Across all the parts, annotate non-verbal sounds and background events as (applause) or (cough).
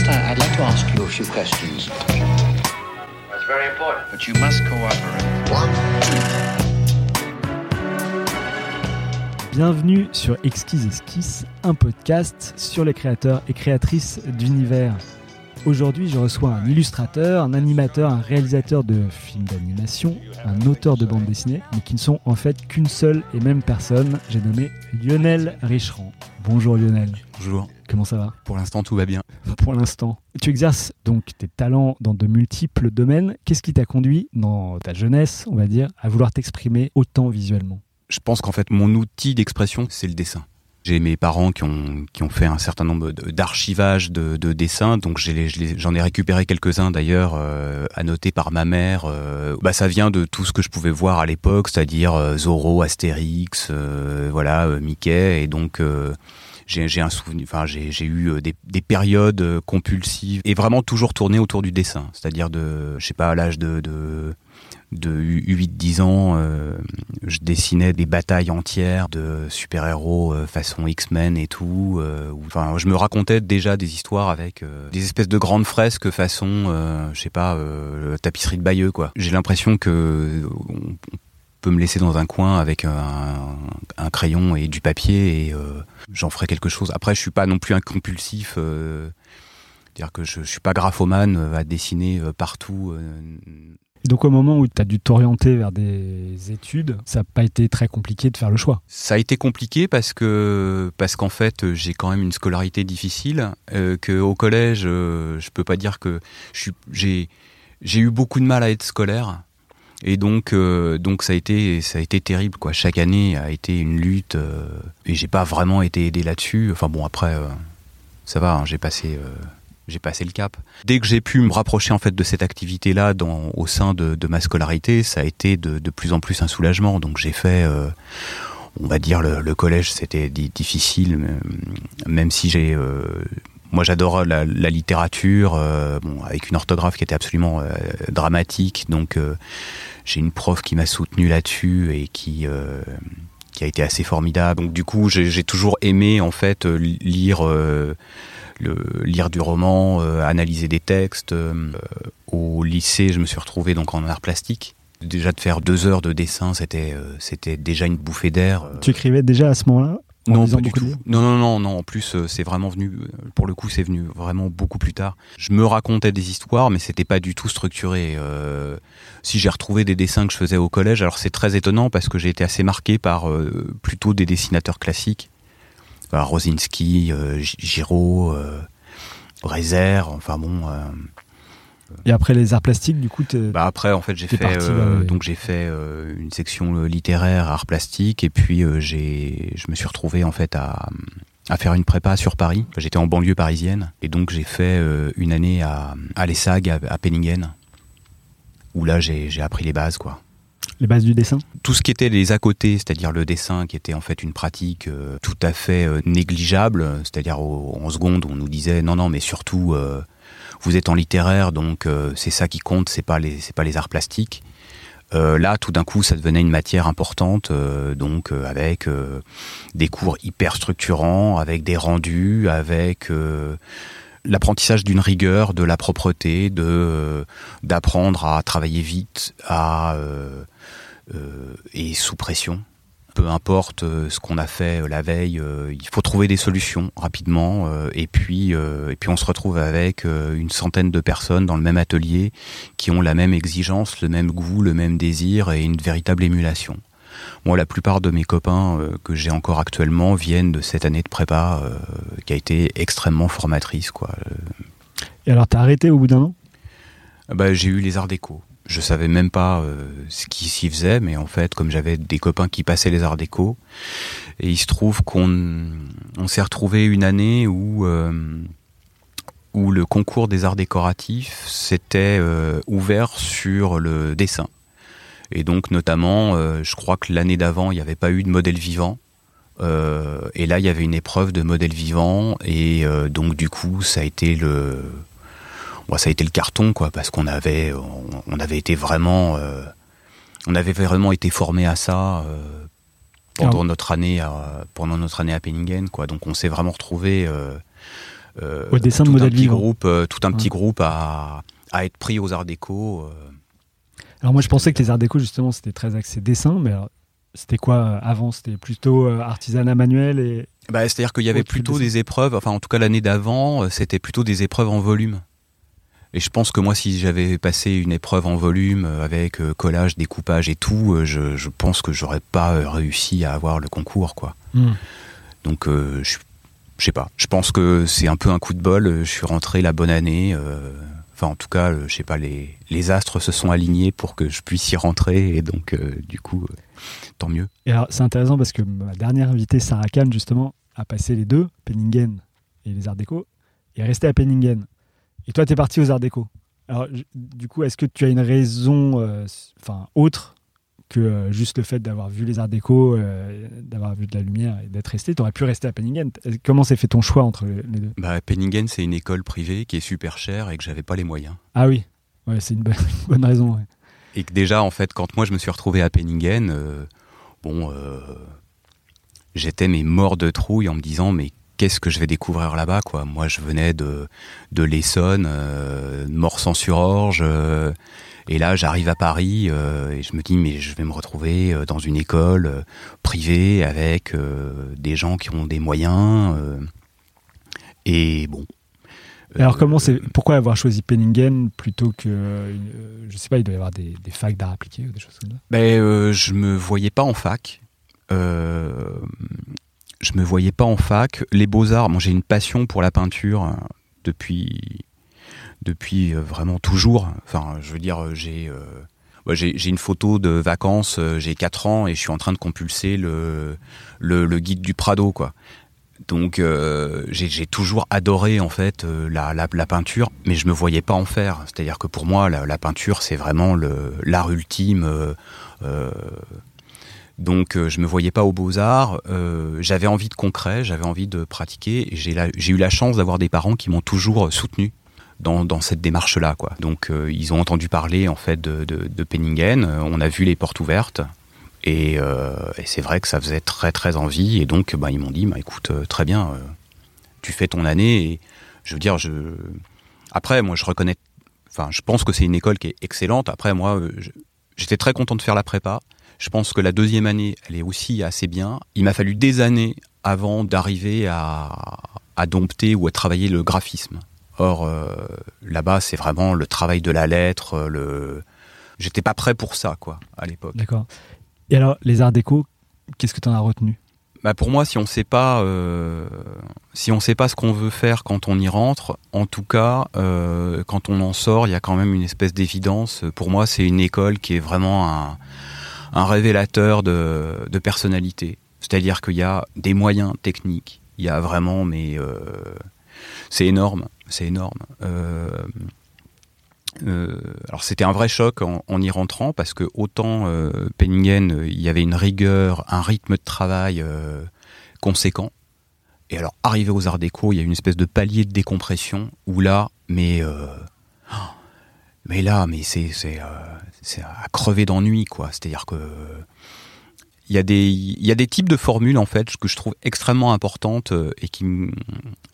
First, I- I'd like to ask you a few questions. That's very important. But you must cooperate. Bienvenue sur Exquise Esquisse, un podcast sur les créateurs et créatrices d'univers. Aujourd'hui, je reçois un illustrateur, un animateur, un réalisateur de films d'animation, un auteur de bande dessinée, mais qui ne sont en fait qu'une seule et même personne. J'ai nommé Lionel Richerand. Bonjour Lionel, Bonjour. comment ça va? Pour l'instant, tout va bien. (laughs) pour l'instant Tu exerces donc tes talents dans de multiples domaines. Qu'est-ce qui t'a conduit, dans ta jeunesse, on va dire, à vouloir t'exprimer autant visuellement? Je pense qu'en fait, mon outil d'expression, c'est le dessin. J'ai mes parents qui ont, qui ont fait un certain nombre d'archivages de, de dessins, donc j'en ai récupéré quelques-uns d'ailleurs, euh, annotés par ma mère. euh, bah, ça vient de tout ce que je pouvais voir à l'époque, c'est-à-dire euh, Zorro, Astérix, euh, voilà, euh, Mickey, et donc euh, j'ai un souvenir, enfin j'ai eu des, des périodes compulsives et vraiment toujours tourné autour du dessin, c'est-à-dire de, je sais pas, à l'âge de, de de 8-10 ans, euh, je dessinais des batailles entières de super-héros euh, façon X-Men et tout. euh, Enfin, je me racontais déjà des histoires avec euh, des espèces de grandes fresques façon, je sais pas, tapisserie de Bayeux, quoi. J'ai l'impression que on peut me laisser dans un coin avec un, crayon et du papier et j'en ferai quelque chose. Après, je suis pas non plus un compulsif. c'est-à-dire que je, je suis pas graphomane à dessiner partout. Donc au moment où tu as dû t'orienter vers des études, ça n'a pas été très compliqué de faire le choix. Ça a été compliqué parce que parce qu'en fait j'ai quand même une scolarité difficile. Euh, que au collège, euh, je peux pas dire que j'ai eu beaucoup de mal à être scolaire et donc euh, donc ça a été ça a été terrible quoi. Chaque année a été une lutte euh, et j'ai pas vraiment été aidé là-dessus. Enfin bon après euh, ça va, hein, j'ai passé j'ai passé le cap. Dès que j'ai pu me rapprocher en fait de cette activité-là au sein de, ma scolarité, ça a été de, plus en plus un soulagement. Donc j'ai fait, euh, on va dire le, collège, c'était di- difficile, mais, même si j'ai, euh, moi j'adore la, littérature, euh, bon avec une orthographe qui était absolument euh, dramatique. Donc euh, j'ai une prof qui m'a soutenu là-dessus et qui euh, qui a été assez formidable. Donc du coup, j'ai toujours aimé en fait euh, lire euh, le, lire du roman, euh, analyser des textes. Euh, au lycée, je me suis retrouvé donc en art plastique. Déjà de faire deux heures de dessin, c'était euh, c'était déjà une bouffée d'air. Tu écrivais déjà à ce moment-là en non, pas du tout. Non, non, non, non. En plus, c'est vraiment venu. Pour le coup, c'est venu vraiment beaucoup plus tard. Je me racontais des histoires, mais c'était pas du tout structuré. Euh, si j'ai retrouvé des dessins que je faisais au collège, alors c'est très étonnant parce que j'ai été assez marqué par euh, plutôt des dessinateurs classiques, Enfin, Rosinski, euh, Gi- Giraud, euh, Rézère. Enfin bon. euh, Et après les arts plastiques, du coup, bah après, en fait, j'ai fait euh, donc j'ai fait euh, une section littéraire, art plastique, et puis euh, j'ai, je me suis retrouvé en fait à, à faire une prépa sur Paris. J'étais en banlieue parisienne, et donc j'ai fait une année à, à l'ESSAG à, à Penningen, où là j'ai, j'ai appris les bases, quoi. Les bases du dessin? Tout ce qui était les à côté, c'est-à-dire le dessin, qui était en fait une pratique euh, tout à fait euh, négligeable, c'est-à-dire en seconde on nous disait non non mais surtout euh, vous êtes en littéraire donc c'est ça qui compte, c'est pas les c'est pas les arts plastiques. Là, tout d'un coup, ça devenait une matière importante, donc avec des cours hyper structurants, avec des rendus, avec l'apprentissage d'une rigueur, de la propreté, de euh, d'apprendre à travailler vite, à euh, euh, et sous pression. Peu importe ce qu'on a fait la veille, il faut trouver des solutions rapidement. et puis, et puis on se retrouve avec une centaine de personnes dans le même atelier qui ont la même exigence, le même goût, le même désir et une véritable émulation. Moi, la plupart de mes copains euh, que j'ai encore actuellement viennent de cette année de prépa euh, qui a été extrêmement formatrice. Quoi. Euh, Et alors, t'as arrêté au bout d'un an? Bah, j'ai eu les arts déco. Je savais même pas euh, ce qui s'y faisait, mais en fait, comme j'avais des copains qui passaient les arts déco, et il se trouve qu'on on s'est retrouvé une année où où le concours des arts décoratifs s'était euh, ouvert sur le dessin. Et donc, notamment, euh, je crois que l'année d'avant, il n'y avait pas eu de modèle vivant. Euh, et là, il y avait une épreuve de modèle vivant, et euh, donc du coup, ça a été le Bon, ça a été le carton, quoi, parce qu'on avait, on, on avait été vraiment, euh, on avait vraiment été formé à ça euh, pendant Ah. notre année, à, pendant notre année à Penningen, quoi. Donc, on s'est vraiment retrouvé euh, euh, Au dessin de tout un petit vivants. groupe, euh, tout un petit groupe à, à être pris aux Arts Déco. Alors moi je pensais que les arts déco justement c'était très axé dessin, mais alors, c'était quoi euh, avant? C'était plutôt euh, artisanat manuel et Bah, C'est-à-dire qu'il y avait plutôt des- épreuves, enfin en tout cas l'année d'avant, euh, c'était plutôt des épreuves en volume. Et je pense que moi, si j'avais passé une épreuve en volume avec collage, découpage et tout, je, je pense que j'aurais pas réussi à avoir le concours, quoi. Donc, euh, je, je sais pas. Je pense que c'est un peu un coup de bol. Je suis rentré la bonne année. euh, Enfin, en tout cas, euh, je sais pas. Les, astres se sont alignés pour que je puisse y rentrer, et donc, euh, du coup, euh, tant mieux. Et alors, c'est intéressant parce que ma dernière invitée, Sarah Kahn, justement, a passé les deux, Penningen et les Arts Déco, et est restée à Penningen. Et toi, tu es parti aux Arts Déco. Alors, du coup, est-ce que tu as une raison autre que euh, juste le fait d'avoir vu les Arts Déco, euh, d'avoir vu de la lumière et d'être resté Tu aurais pu rester à Penningen. Est-ce- Comment s'est fait ton choix entre les deux? Bah, Penningen, c'est une école privée qui est super chère et que j'avais pas les moyens. Ah oui, ouais, c'est une, bonne- (laughs) une bonne raison. ouais. Et que déjà, en fait, quand moi je me suis retrouvé à Penningen, euh, bon, euh, j'étais mais mort de trouille en me disant mais qu'est-ce que je vais découvrir là-bas quoi? Moi, je venais de de l'Essonne, euh, de Morsan-sur-Orge, euh, et là, j'arrive à Paris euh, et je me dis mais je vais me retrouver euh, dans une école euh, privée avec euh, des gens qui ont des moyens. et bon. Alors, comment c'est, pourquoi avoir choisi Penningen plutôt que, je sais pas, il doit y avoir des, des facs d'art appliqué ou des choses comme ça? Ben, je me voyais pas en fac. Euh, je me voyais pas en fac. Les beaux-arts, moi j'ai une passion pour la peinture euh, depuis, depuis euh, vraiment toujours. Enfin, je veux dire, euh, j'ai euh, j'ai j'ai une photo de vacances, j'ai 4 ans et je suis en train de compulser le, le, guide du Prado, quoi. Donc j'ai toujours adoré en fait la, la, peinture, mais je me voyais pas en faire. C'est-à-dire que pour moi, la, peinture c'est vraiment l'art ultime. donc je me voyais pas aux beaux arts. Euh, j'avais envie de concret, j'avais envie de pratiquer. J'ai eu la chance d'avoir des parents qui m'ont toujours soutenu dans, cette démarche-là. Quoi. Donc euh, ils ont entendu parler en fait de, de, Penningen. Euh, On a vu les portes ouvertes. Et, euh, et c'est vrai que ça faisait très très envie. Et donc bah, ils m'ont dit, bah, écoute, très bien, tu fais ton année. Et je veux dire, après, moi je reconnais, enfin je pense que c'est une école qui est excellente. Après, moi, j'étais très content de faire la prépa. Je pense que la deuxième année, elle est aussi assez bien. Il m'a fallu des années avant d'arriver à dompter ou à travailler le graphisme. Or, euh, là-bas, c'est vraiment le travail de la lettre. euh, Le... J'étais pas prêt pour ça, quoi, à l'époque. D'accord. Et alors, les arts déco, qu'est-ce que tu en as retenu? Bah pour moi, si on sait pas, euh, si on sait pas ce qu'on veut faire quand on y rentre, en tout cas, euh, quand on en sort, il y a quand même une espèce d'évidence. Pour moi, c'est une école qui est vraiment un, un révélateur de, de personnalité. C'est-à-dire qu'il y a des moyens techniques. Il y a vraiment, mais euh, c'est énorme, c'est énorme. Euh, euh, alors c'était un vrai choc en, y rentrant parce que autant euh, Penningen, il y avait une rigueur, un rythme de travail conséquent. Et alors arrivé aux Arts Déco, il y a une espèce de palier de décompression où là, mais mais là, mais c'est c'est à crever d'ennui quoi. C'est-à-dire que il y a des il y a des types de formules en fait que je trouve extrêmement importantes euh, et qui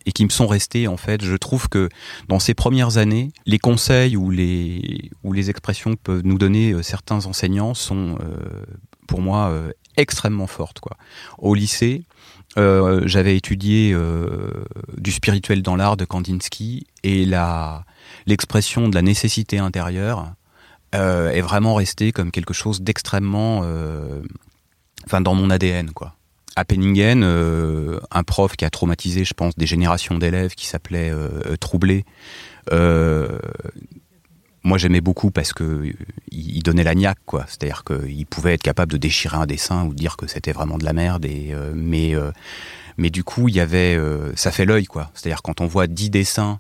et qui me sont restées en fait. Je trouve que dans ces premières années, les conseils ou les ou les expressions que peuvent nous donner euh, certains enseignants sont euh, pour moi euh, extrêmement fortes quoi. Au lycée, euh, j'avais étudié euh, du spirituel dans l'art de Kandinsky et la l'expression de la nécessité intérieure est vraiment restée comme quelque chose d'extrêmement enfin dans mon ADN quoi. À Penningen, euh, un prof qui a traumatisé, je pense, des générations d'élèves, qui s'appelait euh, Troublé. euh, moi, j'aimais beaucoup parce que il donnait la niaque, quoi. C'est-à-dire qu'il pouvait être capable de déchirer un dessin ou de dire que c'était vraiment de la merde. Et mais mais du coup, il y avait, ça fait l'œil, quoi. C'est-à-dire quand on voit dix dessins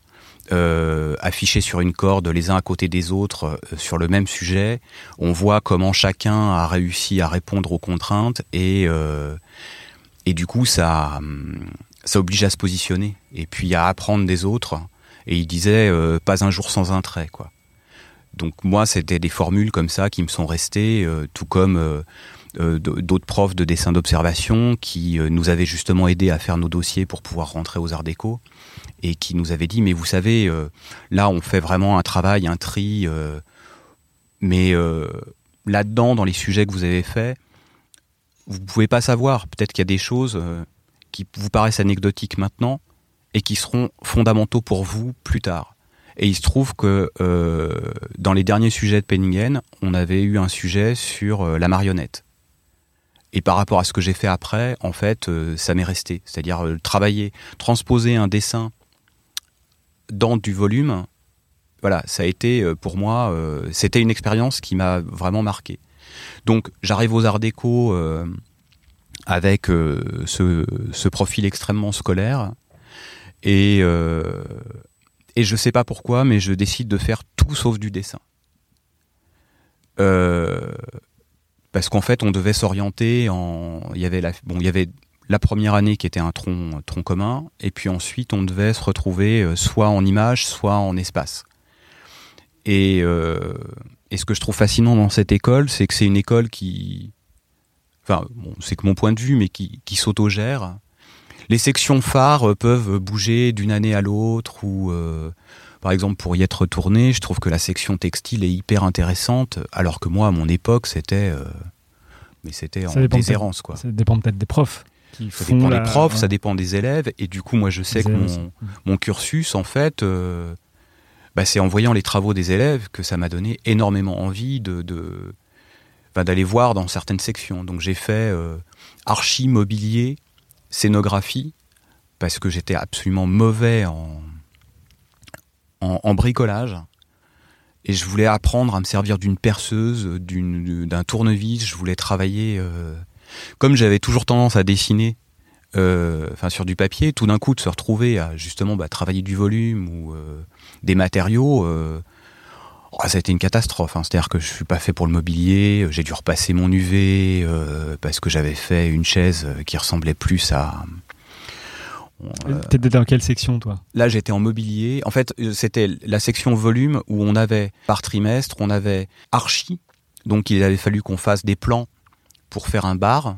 euh, affichés sur une corde, les uns à côté des autres, euh, sur le même sujet, on voit comment chacun a réussi à répondre aux contraintes et euh, et du coup, ça hum, ça oblige à se positionner et puis à apprendre des autres. Et il disait pas un jour sans un trait, quoi. Donc moi, c'était des formules comme ça qui me sont restées, tout comme d'autres profs de dessin d'observation qui nous avaient justement aidés à faire nos dossiers pour pouvoir rentrer aux Arts Déco et qui nous avaient dit mais vous savez euh, là on fait vraiment un travail, un tri, euh, mais euh, là-dedans dans les sujets que vous avez faits, vous pouvez pas savoir. Peut-être qu'il y a des choses qui vous paraissent anecdotiques maintenant et qui seront fondamentaux pour vous plus tard. Et il se trouve que dans les derniers sujets de Penningen, on avait eu un sujet sur la marionnette. Et par rapport à ce que j'ai fait après, en fait, ça m'est resté. C'est-à-dire travailler, transposer un dessin dans du volume. Voilà, ça a été euh, pour moi, euh, c'était une expérience qui m'a vraiment marqué. Donc, j'arrive aux Arts Déco euh, avec ce, profil extrêmement scolaire et et je sais pas pourquoi, mais je décide de faire tout sauf du dessin. Parce qu'en fait, on devait s'orienter en. Il y avait la, bon, il y avait la première année qui était un tronc, tronc commun, et puis ensuite, on devait se retrouver euh, soit en image, soit en espace. Et, euh, et ce que je trouve fascinant dans cette école, c'est que c'est une école qui. Enfin, bon, c'est que mon point de vue, mais qui, qui s'autogère. Les sections phares euh, peuvent bouger d'une année à l'autre, ou euh, par exemple pour y être retourné, je trouve que la section textile est hyper intéressante, alors que moi, à mon époque, c'était, euh, mais c'était en déshérence, quoi. Ça dépend peut-être des profs qui Ça dépend la- des profs, ouais, ça dépend des élèves, et du coup, moi, je sais que mon, cursus, en fait, euh, bah, c'est en voyant les travaux des élèves que ça m'a donné énormément envie de, de- bah, d'aller voir dans certaines sections. Donc j'ai fait euh, archi, mobilier, scénographie, parce que j'étais absolument mauvais en, en, en bricolage. Et je voulais apprendre à me servir d'une perceuse, d'une- d'un tournevis. Je voulais travailler. euh, comme j'avais toujours tendance à dessiner euh, enfin sur du papier, tout d'un coup de se retrouver à justement bah, travailler du volume ou euh, des matériaux, euh, oh, ça a été une catastrophe. hein. C'est-à-dire que je suis pas fait pour le mobilier, j'ai dû repasser mon UV parce que j'avais fait une chaise qui ressemblait plus à. T'étais dans quelle section, toi? Là, j'étais en mobilier. En fait, c'était la section volume où on avait par trimestre, on avait archi. Donc, il avait fallu qu'on fasse des plans pour faire un bar.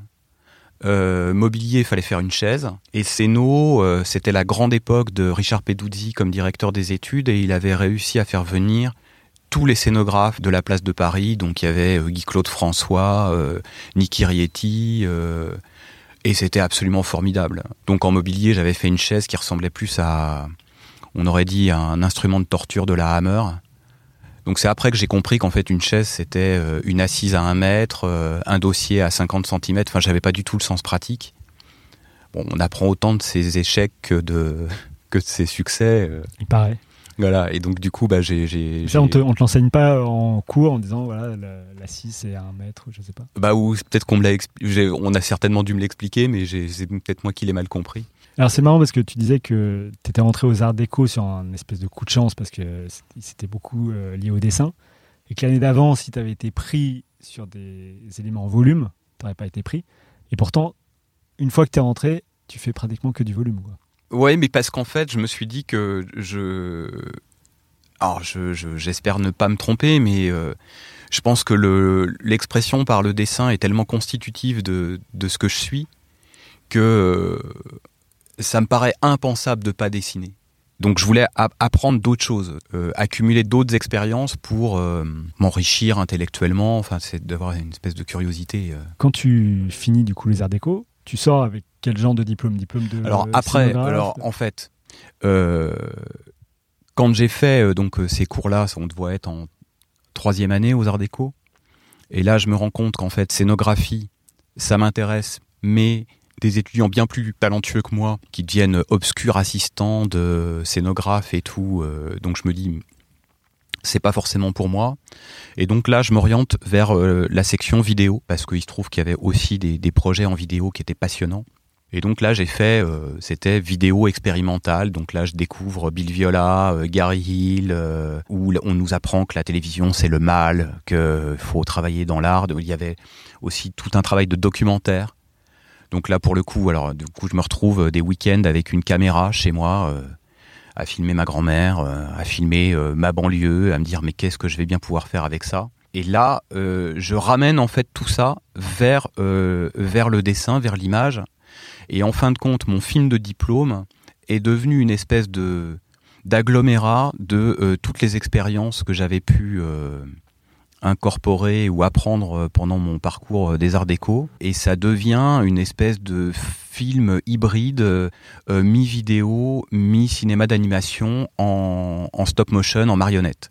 Euh, mobilier, il fallait faire une chaise. Et Céno, euh, c'était la grande époque de Richard Peduzzi comme directeur des études et il avait réussi à faire venir tous les scénographes de la place de Paris. Donc, il y avait euh, Guy-Claude François, Niki Rietti, et c'était absolument formidable. Donc, en mobilier, j'avais fait une chaise qui ressemblait plus à, on aurait dit, un instrument de torture de la Hammer. Donc c'est après que j'ai compris qu'en fait une chaise c'était euh, une assise à 1 mètre, euh, un dossier à 50 cm. Enfin, j'avais pas du tout le sens pratique. Bon, on apprend autant de ses échecs que de (laughs) que de ses succès. euh, Il paraît. voilà. Et donc du coup, bah j'ai, Ça, on te, on te l'enseigne pas en cours en disant, voilà, la, la scie, c'est un mètre, je sais pas. bah ou peut-être qu'on me l'a, on a certainement dû me l'expliquer, mais c'est peut-être moi qui l'ai mal compris. Alors c'est marrant parce que tu disais que tu étais rentré aux Arts Déco sur un espèce de coup de chance parce que c'était- beaucoup euh, lié au dessin. Et que l'année d'avant, si tu avais été pris sur des éléments en volume, tu n'aurais pas été pris. Et pourtant, une fois que tu es rentré, tu fais pratiquement que du volume. Quoi. Ouais, mais parce qu'en fait, je me suis dit que je. Alors, je, je- j'espère ne pas me tromper, mais euh, je pense que le, l'expression par le dessin est tellement constitutive de, de ce que je suis que euh, ça me paraît impensable de pas dessiner. Donc, je voulais apprendre d'autres choses, euh, accumuler d'autres expériences pour euh, m'enrichir intellectuellement. Enfin, c'est d'avoir une espèce de curiosité. euh. Quand tu finis du coup les Arts Déco, tu sors avec quel genre de diplôme? Diplôme de Alors après, alors en fait, euh, quand j'ai fait euh, donc ces cours-là, on doit être en troisième année aux Arts Déco, et là je me rends compte qu'en fait scénographie, ça m'intéresse, mais des étudiants bien plus talentueux que moi qui deviennent obscurs assistants de scénographes et tout, euh, donc je me dis c'est pas forcément pour moi. Et donc là, je m'oriente vers euh, la section vidéo parce qu'il se trouve qu'il y avait aussi des, des projets en vidéo qui étaient passionnants. Et donc là, j'ai fait, euh, c'était vidéo expérimentale. Donc là, je découvre Bill Viola, euh, Gary Hill, où on nous apprend que la télévision c'est le mal, qu'il faut travailler dans l'art. Il y avait aussi tout un travail de documentaire. Donc là, pour le coup, alors du coup, je me retrouve des week-ends avec une caméra chez moi. euh, à filmer ma grand-mère, euh, à filmer euh, ma banlieue, à me dire mais qu'est-ce que je vais bien pouvoir faire avec ça? Et là, euh, je ramène en fait tout ça vers, euh, vers le dessin, vers l'image. Et en fin de compte, mon film de diplôme est devenu une espèce de d'agglomérat de euh, toutes les expériences que j'avais pu euh, incorporer ou apprendre pendant mon parcours des arts déco. Et ça devient une espèce de film hybride, euh, mi-vidéo, mi-cinéma d'animation en, stop motion, en marionnette.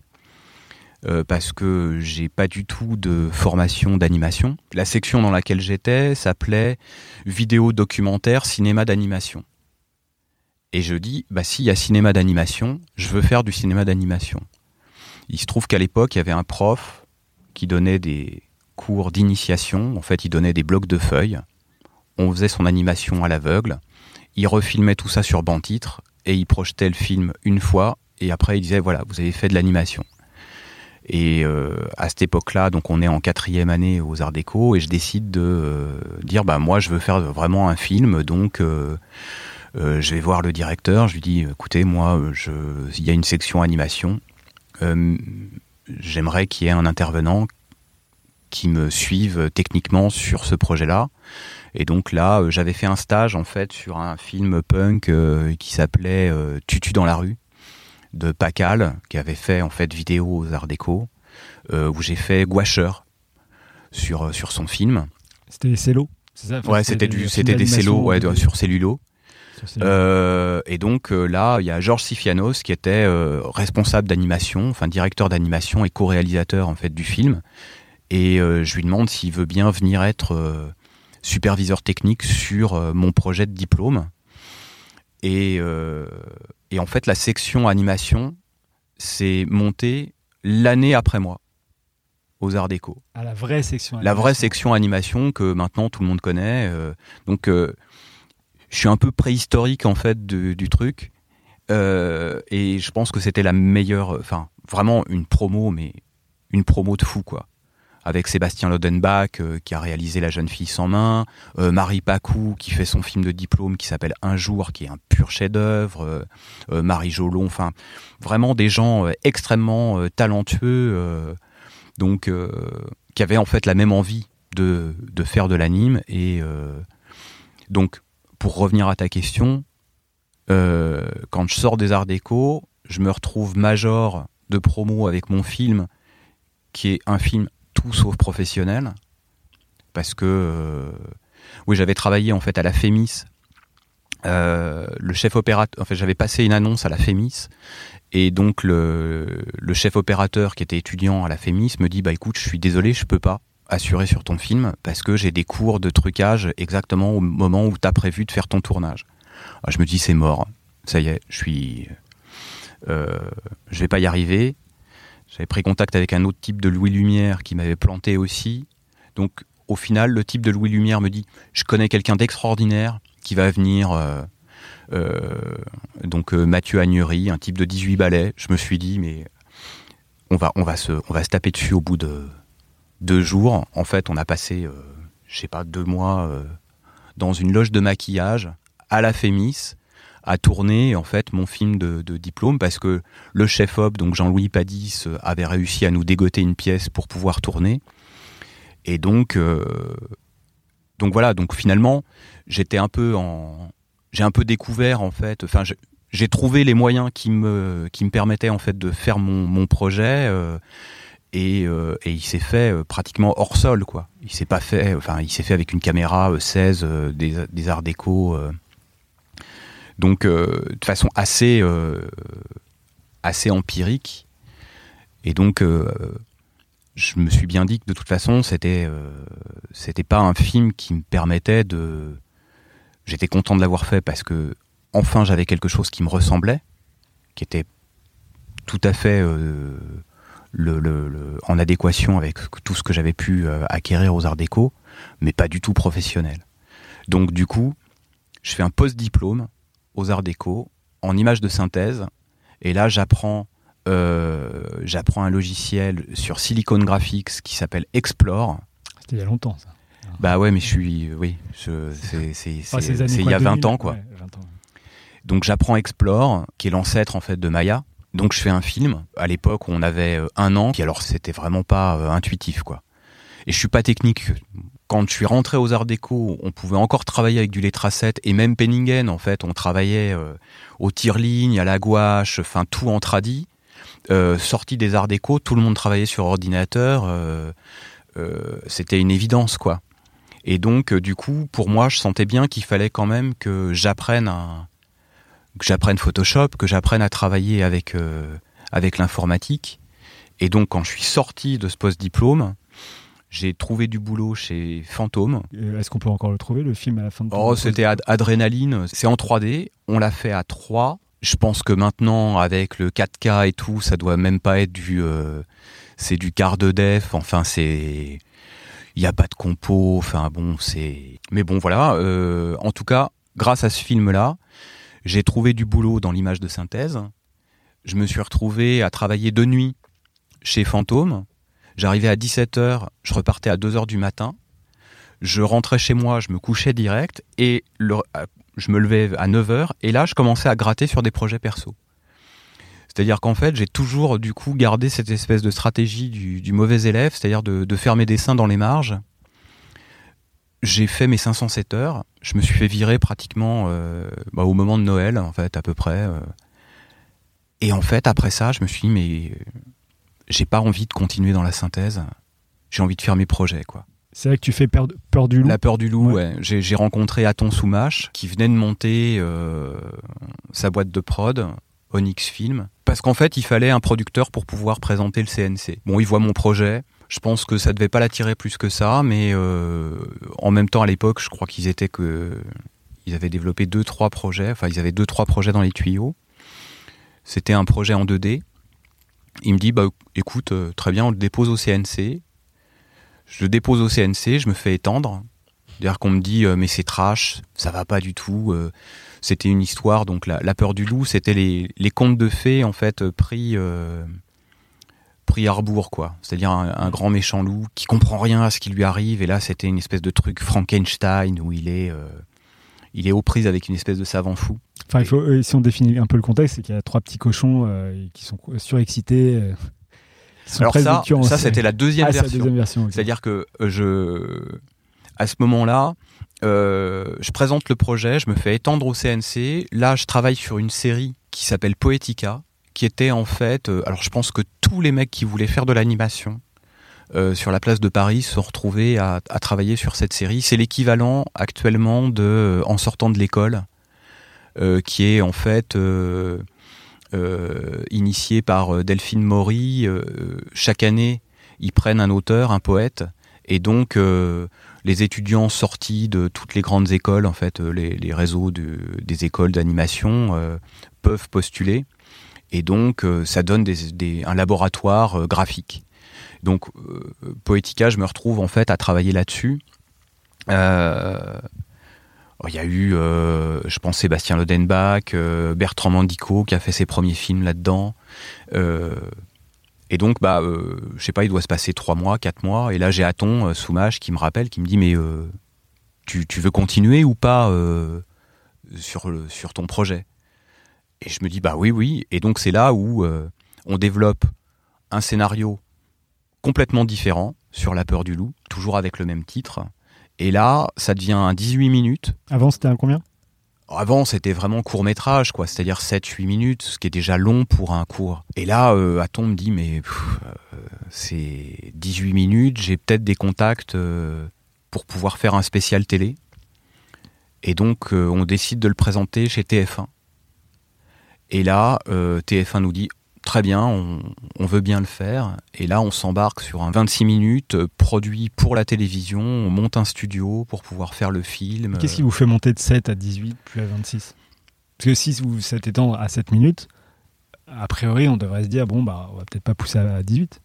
Euh, parce que j'ai pas du tout de formation d'animation. La section dans laquelle j'étais s'appelait vidéo documentaire cinéma d'animation. Et je dis, bah s'il y a cinéma d'animation, je veux faire du cinéma d'animation. Il se trouve qu'à l'époque, il y avait un prof qui donnait des cours d'initiation. En fait, il donnait des blocs de feuilles. On faisait son animation à l'aveugle. Il refilmait tout ça sur banc titre et il projetait le film une fois. Et après, il disait, voilà, vous avez fait de l'animation. Et euh, à cette époque-là, donc on est en quatrième année aux Arts Déco, et je décide de euh, dire, bah moi je veux faire vraiment un film, donc euh, je vais voir le directeur, je lui dis, écoutez, moi, il y a une section animation, j'aimerais qu'il y ait un intervenant qui me suive techniquement sur ce projet-là. Et donc là, euh, j'avais fait un stage en fait sur un film punk euh, qui s'appelait euh, Tutu dans la rue de Pacal, qui avait fait en fait vidéo aux Arts Déco, euh, où j'ai fait Gouacher sur euh, sur son film. C'était des cellos, c'est ça? Ouais, c'était des du films c'était des d'animation, cellos ouais, de- sur cellulo. Euh, et donc euh, là, il y a Georges Sifianos qui était euh, responsable d'animation, enfin directeur d'animation et co-réalisateur en fait du film. Et euh, je lui demande s'il veut bien venir être euh, superviseur technique sur euh, mon projet de diplôme. Et, euh, et en fait, la section animation s'est montée l'année après moi aux Arts Déco à la vraie section. la vraie animation. section animation que maintenant tout le monde connaît. euh, donc, euh, je suis un peu préhistorique en fait du, truc. Euh, et je pense que c'était la meilleure, enfin, vraiment une promo, mais une promo de fou, quoi. Avec Sébastien Lodenbach, euh, qui a réalisé La jeune fille sans main, euh, Marie Pacou, qui fait son film de diplôme qui s'appelle Un jour, qui est un pur chef-d'œuvre, euh, euh, Marie Jolon, enfin, vraiment des gens extrêmement talentueux, donc, qui avaient en fait la même envie de, de faire de l'anime. Et donc, pour revenir à ta question, euh, quand je sors des arts déco, je me retrouve major de promo avec mon film, qui est un film tout sauf professionnel, parce que euh, oui, j'avais travaillé en fait à la Fémis. Euh, le chef opérateur, en fait, j'avais passé une annonce à la Fémis, et donc le, chef opérateur qui était étudiant à la Fémis me dit bah écoute, je suis désolé, je peux pas assurer sur ton film parce que j'ai des cours de trucage exactement au moment où tu as prévu de faire ton tournage. Alors, je me dis c'est mort, ça y est, je suis, euh, je vais pas y arriver. J'avais pris contact avec un autre type de Louis Lumière qui m'avait planté aussi. Donc au final, le type de Louis Lumière me dit je connais quelqu'un d'extraordinaire qui va venir. euh, euh, donc Mathieu Agnery, un type de 18 balais. Je me suis dit mais on va on va se on va se taper dessus au bout de deux jours. En fait, on a passé euh, je sais pas deux mois euh, dans une loge de maquillage à la Fémis à tourner en fait mon film de, diplôme parce que le chef op donc Jean-Louis Padis euh, avait réussi à nous dégoter une pièce pour pouvoir tourner et donc euh, donc voilà donc finalement j'étais un peu en j'ai un peu découvert en fait enfin j'ai trouvé les moyens qui me qui me permettaient en fait de faire mon, mon projet et, euh, et il s'est fait euh, pratiquement hors sol quoi. Il s'est pas fait enfin il s'est fait avec une caméra euh, 16 euh, des, des arts déco donc de façon assez assez empirique. Et donc je me suis bien dit que de toute façon c'était c'était pas un film qui me permettait de j'étais content de l'avoir fait parce que enfin j'avais quelque chose qui me ressemblait qui était tout à fait le, le- le- en adéquation avec tout ce que j'avais pu euh, acquérir aux arts déco mais pas du tout professionnel donc du coup je fais un post-diplôme aux arts déco en images de synthèse et là j'apprends euh, j'apprends un logiciel sur Silicon Graphics qui s'appelle Explore C'était il y a longtemps, ça. bah ouais mais je suis oui je- c'est Enfin, il y a 20 2000, ans quoi ouais, 20 ans. donc j'apprends Explore, qui est l'ancêtre en fait de Maya. Donc je fais un film. À l'époque, on avait euh, un an, qui alors c'était vraiment pas euh, intuitif, quoi. Et je suis pas technique. Quand je suis rentré aux Arts Déco, on pouvait encore travailler avec du lettracette et même Penningen, en fait, on travaillait euh, au tire-ligne, à la gouache, enfin tout en tradi. Euh, sorti des Arts Déco, tout le monde travaillait sur ordinateur. c'était une évidence, quoi. Et donc, du coup, pour moi, je sentais bien qu'il fallait quand même que j'apprenne un- que j'apprenne Photoshop, que j'apprenne à travailler avec euh, avec l'informatique. Et donc, quand je suis sorti de ce post-diplôme, j'ai trouvé du boulot chez Fantôme. Euh, Est-ce qu'on peut encore le trouver, le film à la fin de Oh, c'était Ad- Adrénaline. C'est en 3D. On l'a fait à 3. Je pense que maintenant, avec le 4K et tout, ça doit même pas être du. euh, c'est du quart de def. Enfin, c'est. Il n'y a pas de compo. Enfin, bon, c'est. Mais bon, voilà. euh, en tout cas, grâce à ce film-là, j'ai trouvé du boulot dans l'image de synthèse. Je me suis retrouvé à travailler de nuit chez Fantôme. J'arrivais à 17h, je repartais à 2h du matin. Je rentrais chez moi, je me couchais direct et je me levais à 9h et là je commençais à gratter sur des projets perso. C'est-à-dire qu'en fait j'ai toujours du coup gardé cette espèce de stratégie du, du mauvais élève, c'est-à-dire de, de faire mes dessins dans les marges. J'ai fait mes 507 heures, je me suis fait virer pratiquement euh, bah, au moment de Noël en fait à peu près. euh. Et en fait après ça je me suis dit mais euh, j'ai pas envie de continuer dans la synthèse, j'ai envie de faire mes projets quoi. C'est vrai que tu fais peur, peur du loup. La peur du loup, Ouais. ouais. J'ai j'ai rencontré Aton Soumache qui venait de monter euh, sa boîte de prod, Onyx Film, parce qu'en fait il fallait un producteur pour pouvoir présenter le CNC. Bon, il voit mon projet. Je pense que ça devait pas l'attirer plus que ça, mais euh, en même temps à l'époque, je crois qu'ils étaient que ils avaient développé deux trois projets. Enfin, ils avaient deux trois projets dans les tuyaux. C'était un projet en 2D. Il me dit bah écoute, euh, très bien, on le dépose au CNC. Je le dépose au CNC, je me fais étendre. C'est-à-dire qu'on me dit euh, mais c'est trash, ça va pas du tout. c'était une histoire, donc la, peur du loup, c'était les, les contes de fées en fait pris pris à rebours quoi. C'est-à-dire un, un grand méchant loup qui comprend rien à ce qui lui arrive et là c'était une espèce de truc Frankenstein où il est euh, il est aux prises avec une espèce de savant fou. Enfin, il faut, euh, si on définit un peu le contexte, c'est qu'il y a trois petits cochons euh, qui sont surexcités. qui sont Alors ça, ça c'était la deuxième Ah, version. C'est-à-dire que je, à ce moment-là, je présente le projet, je me fais étendre au CNC. Là, je travaille sur une série qui s'appelle Poetica, qui était en fait, euh, alors je pense que tous les mecs qui voulaient faire de l'animation euh, sur la place de Paris se sont retrouvés à, travailler sur cette série. C'est l'équivalent actuellement de euh, En sortant de l'école, qui est en fait initié par Delphine Maury. Chaque année, ils prennent un auteur, un poète, et donc les étudiants sortis de toutes les grandes écoles, en fait, les, réseaux de- des écoles d'animation peuvent postuler, et donc euh, ça donne des- des- un laboratoire euh, graphique. Donc euh, Poetica, je me retrouve en fait à travailler là-dessus. Euh, il y a eu, euh, je pense, Sébastien Lodenbach, euh, Bertrand Mandico qui a fait ses premiers films là-dedans. Euh, et donc, bah, je sais pas, il doit se passer trois mois, quatre mois. Et là, j'ai Aton Soumage qui me rappelle, qui me dit, mais tu, tu veux continuer ou pas sur, le- sur ton projet? Et je me dis, bah oui, oui. Et donc, c'est là où euh, on développe un scénario complètement différent sur La peur du loup, toujours avec le même titre. Et là, ça devient un 18 minutes. Avant, c'était un combien? Avant, c'était vraiment court métrage, quoi, c'est-à-dire 7-8 minutes, ce qui est déjà long pour un court. Et là, euh, Aton me dit, mais euh, c'est 18 minutes, j'ai peut-être des contacts euh, pour pouvoir faire un spécial télé. Et donc, on décide de le présenter chez TF1. Et là, euh, TF1 nous dit, très bien, on, on veut bien le faire. Et là, on s'embarque sur un 26 minutes euh, produit pour la télévision, on monte un studio pour pouvoir faire le film. Qu'est-ce qui vous fait monter de 7 à 18 puis à 26 Parce que si vous êtes étendre à 7 minutes, a priori, on devrait se dire bon, bah, on va peut-être pas pousser à 18.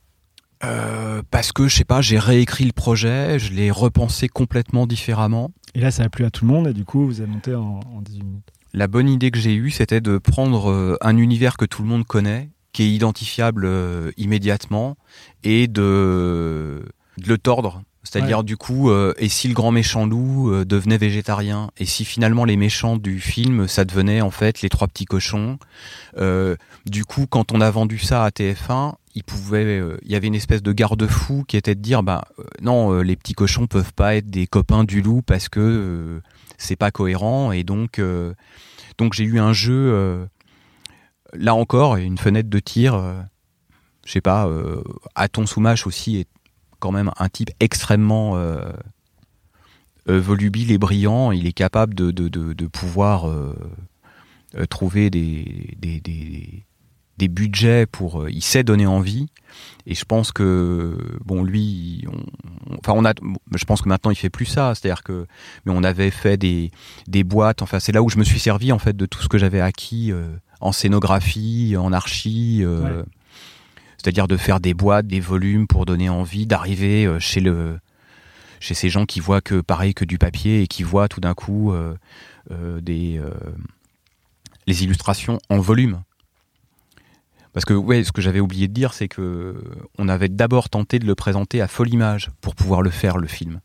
Euh, parce que je sais pas, j'ai réécrit le projet, je l'ai repensé complètement différemment. Et là, ça a plu à tout le monde et du coup, vous avez monté en, en 18 minutes. La bonne idée que j'ai eue, c'était de prendre euh, un univers que tout le monde connaît, qui est identifiable euh, immédiatement, et de, de le tordre C'est-à-dire du coup, euh, et si le grand méchant loup euh, devenait végétarien, et si finalement les méchants du film, ça devenait en fait les trois petits cochons. Euh, du coup, quand on a vendu ça à TF1, il pouvait, il y avait une espèce de garde-fou qui était de dire, bah non, les petits cochons peuvent pas être des copains du loup parce que c'est pas cohérent, et donc, euh, j'ai eu un jeu, euh, là encore, une fenêtre de tir. euh, je sais pas, Aton Soumache aussi est quand même un type extrêmement volubile et brillant. Il est capable de, pouvoir trouver des, des budgets pour. euh, il sait donner envie. Et je pense que bon lui, on, on- enfin on a, je pense que maintenant il fait plus ça. C'est-à-dire que, mais on avait fait des, des boîtes. Enfin c'est là où je me suis servi en fait de tout ce que j'avais acquis euh, en scénographie, en archi. euh, Ouais. C'est-à-dire de faire des boîtes, des volumes pour donner envie d'arriver euh, chez le chez ces gens qui voient que pareil que du papier et qui voient tout d'un coup euh, euh, des euh, les illustrations en volume. Parce que ouais, ce que j'avais oublié de dire, c'est que on avait d'abord tenté de le présenter à Folimage pour pouvoir le faire le film.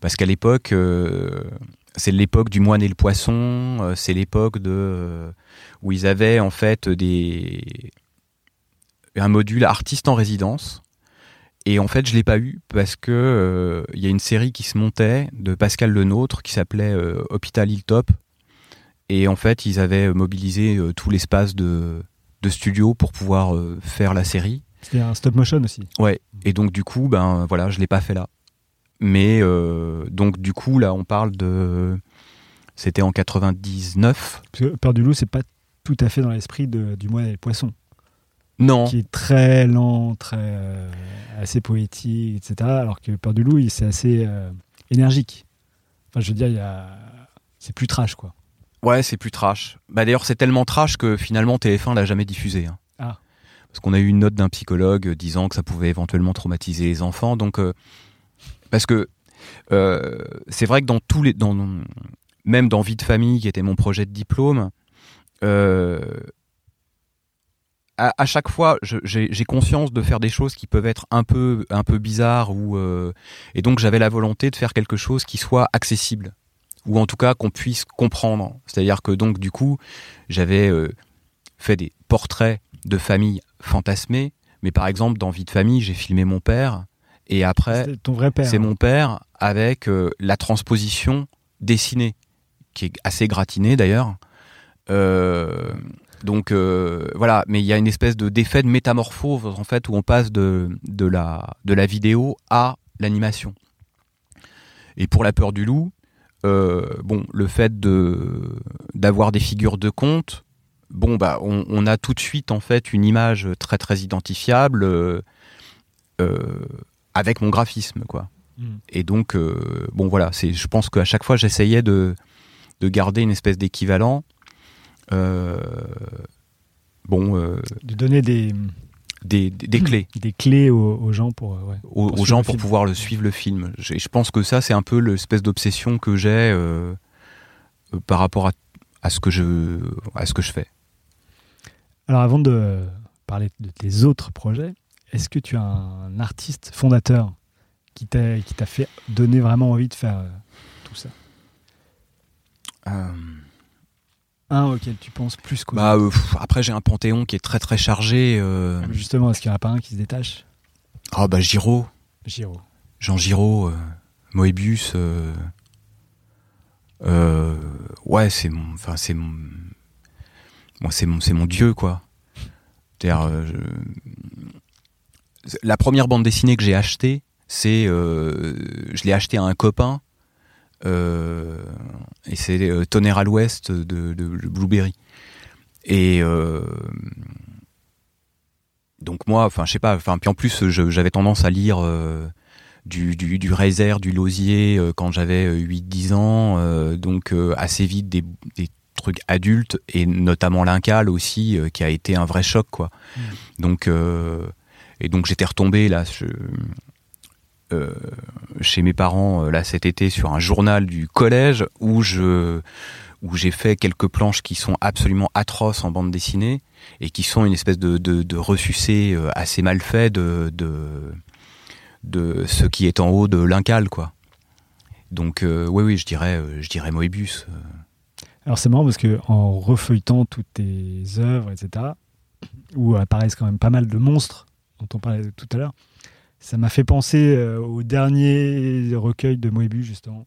Parce qu'à l'époque, euh, c'est l'époque du moine et le poisson, euh, c'est l'époque de euh, où ils avaient en fait des un module artiste en résidence. Et en fait, je l'ai pas eu parce que il y a une série qui se montait de Pascal Lenôtre qui s'appelait Hôpital Hilltop. Et en fait, ils avaient mobilisé tout l'espace de, de studio pour pouvoir euh, faire la série. C'était un stop motion aussi. Ouais. Et donc du coup, ben voilà, je l'ai pas fait là. Mais euh, donc du coup, là, on parle de. C'était en 99. Parce que Peur du loup, c'est pas tout à fait dans l'esprit de- du moine et le poisson, Non. qui est très lent, très euh, assez poétique, etc. Alors que Peur du loup, c'est assez énergique. Enfin, je veux dire, il y a... c'est plus trash, quoi. Ouais, c'est plus trash. Bah d'ailleurs, c'est tellement trash que finalement TF1 l'a jamais diffusé. hein. Ah. Parce qu'on a eu une note d'un psychologue euh, disant que ça pouvait éventuellement traumatiser les enfants. Donc, euh, parce que euh, c'est vrai que dans tous les, dans, même dans Vie de famille, qui était mon projet de diplôme, euh, à, à chaque fois, j'ai conscience de faire des choses qui peuvent être un peu, un peu bizarres ou euh, et donc j'avais la volonté de faire quelque chose qui soit accessible ou en tout cas qu'on puisse comprendre. C'est-à-dire que donc du coup, j'avais euh, fait des portraits de famille fantasmés, mais par exemple dans Vie de famille, j'ai filmé mon père et après c'est mon père avec euh, la transposition dessinée, qui est assez gratinée d'ailleurs. Euh, donc voilà, mais il y a une espèce de d'effet de métamorphose en fait où on passe de, de, la, de la vidéo à l'animation. Et pour la peur du loup, euh, bon, le fait de d'avoir des figures de conte, bon bah on, on a tout de suite en fait une image très très identifiable euh, euh, avec mon graphisme quoi. Mm. Et donc bon voilà, c'est je pense qu'à chaque fois j'essayais de de garder une espèce d'équivalent. Bon, De donner des, des, des, des clés des clés aux, aux gens pour, euh, ouais. aux, Pour aux suivre gens pour film. pouvoir le suivre le film. Je, je pense que ça, c'est un peu l'espèce d'obsession que j'ai euh, euh, par rapport à, à ce que je à ce que je fais. Alors avant de parler de tes autres projets, est-ce que tu as un artiste fondateur qui t'a qui t'a fait donner vraiment envie de faire euh, tout ça? Euh, Un auquel tu penses plus qu'au bah, euh, pff, après, j'ai un panthéon qui est très très chargé. euh, Justement, est-ce qu'il n'y en a pas un qui se détache? Ah bah Giraud, Giro. Jean Giraud, euh, Moebius. ouais, c'est mon, enfin c'est mon, moi c'est mon, c'est mon dieu quoi. C'est-à-dire, je- la première bande dessinée que j'ai achetée, c'est, je l'ai achetée à un copain. Euh, et c'est euh, Tonnerre à l'ouest de, de, de Blueberry. Et euh, donc moi, enfin je sais pas, enfin puis en plus j'avais tendance à lire du, du, du Reiser, du Lausier euh, quand j'avais euh, 8-10 ans, euh, donc euh, assez vite des, des trucs adultes et notamment l'Incal aussi qui a été un vrai choc quoi. Mm. Donc et donc j'étais retombé là je- chez mes parents euh, là cet été sur un journal du collège où je où j'ai fait quelques planches qui sont absolument atroces en bande dessinée et qui sont une espèce de, de, de ressucé euh, assez mal fait de, de, de ce qui est en haut de l'incal, quoi. Donc, euh, oui, oui, je dirais, euh, je dirais Moebius. euh. Alors c'est marrant parce que en refeuilletant toutes tes œuvres, etc., où apparaissent quand même pas mal de monstres dont on parlait tout à l'heure, ça m'a fait penser euh, au dernier recueil de Moebius justement,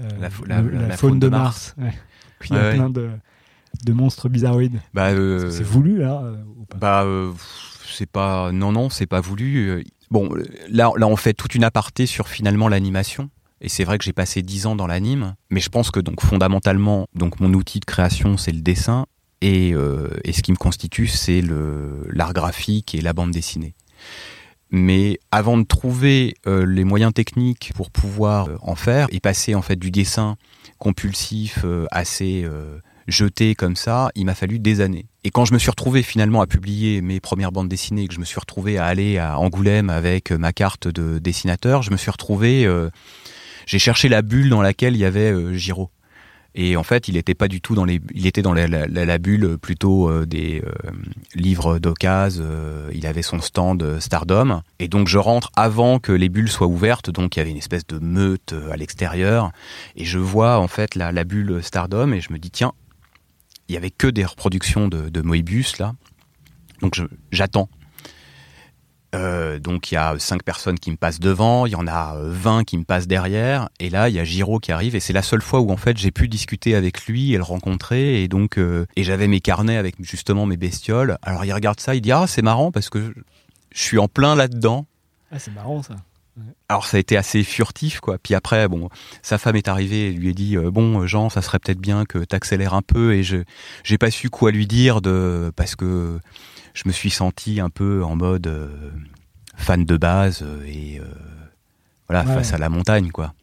Euh, La fau- la- le- la faune de Mars. Ouais. Où Il y a Ouais, ouais. plein de, de monstres bizarroïdes. Bah, euh, C'est voulu là ou pas? Bah, c'est pas. Non, non, c'est pas voulu. Bon, là, là, on fait toute une aparté sur finalement l'animation. Et c'est vrai que j'ai passé dix ans dans l'anime, mais je pense que donc fondamentalement, donc mon outil de création, c'est le dessin, et, euh, et ce qui me constitue, c'est l'art graphique et la bande dessinée. Mais avant de trouver euh, les moyens techniques pour pouvoir euh, en faire et passer en fait du dessin compulsif euh, assez euh, jeté comme ça, il m'a fallu des années. Et quand je me suis retrouvé finalement à publier mes premières bandes dessinées, et que je me suis retrouvé à aller à Angoulême avec euh, ma carte de dessinateur, je me suis retrouvé, j'ai cherché la bulle dans laquelle il y avait Giraud. Et en fait, il était pas du tout dans les, il était dans la, bulle plutôt euh, des euh, livres d'occasion. euh, il avait son stand Stardom. Et donc je rentre avant que les bulles soient ouvertes. Donc il y avait une espèce de meute à l'extérieur. Et je vois en fait la, bulle Stardom et je me dis tiens, il y avait que des reproductions de, de Moebius là. Donc j'attends. Euh, donc il y a cinq personnes qui me passent devant, il y en a euh, 20 qui me passent derrière, et là il y a Giro qui arrive, et c'est la seule fois où en fait j'ai pu discuter avec lui et le rencontrer, et donc euh, et j'avais mes carnets avec justement mes bestioles. Alors il regarde ça, il dit ah c'est marrant parce que je suis en plein là-dedans. Ah, c'est marrant ça. Alors ça a été assez furtif quoi. Puis après bon, sa femme est arrivée et lui a dit euh, bon Jean, ça serait peut-être bien que t'accélères un peu et je j'ai pas su quoi lui dire de parce que je me suis senti un peu en mode euh, fan de base euh, et euh, voilà Ouais. face à la montagne quoi.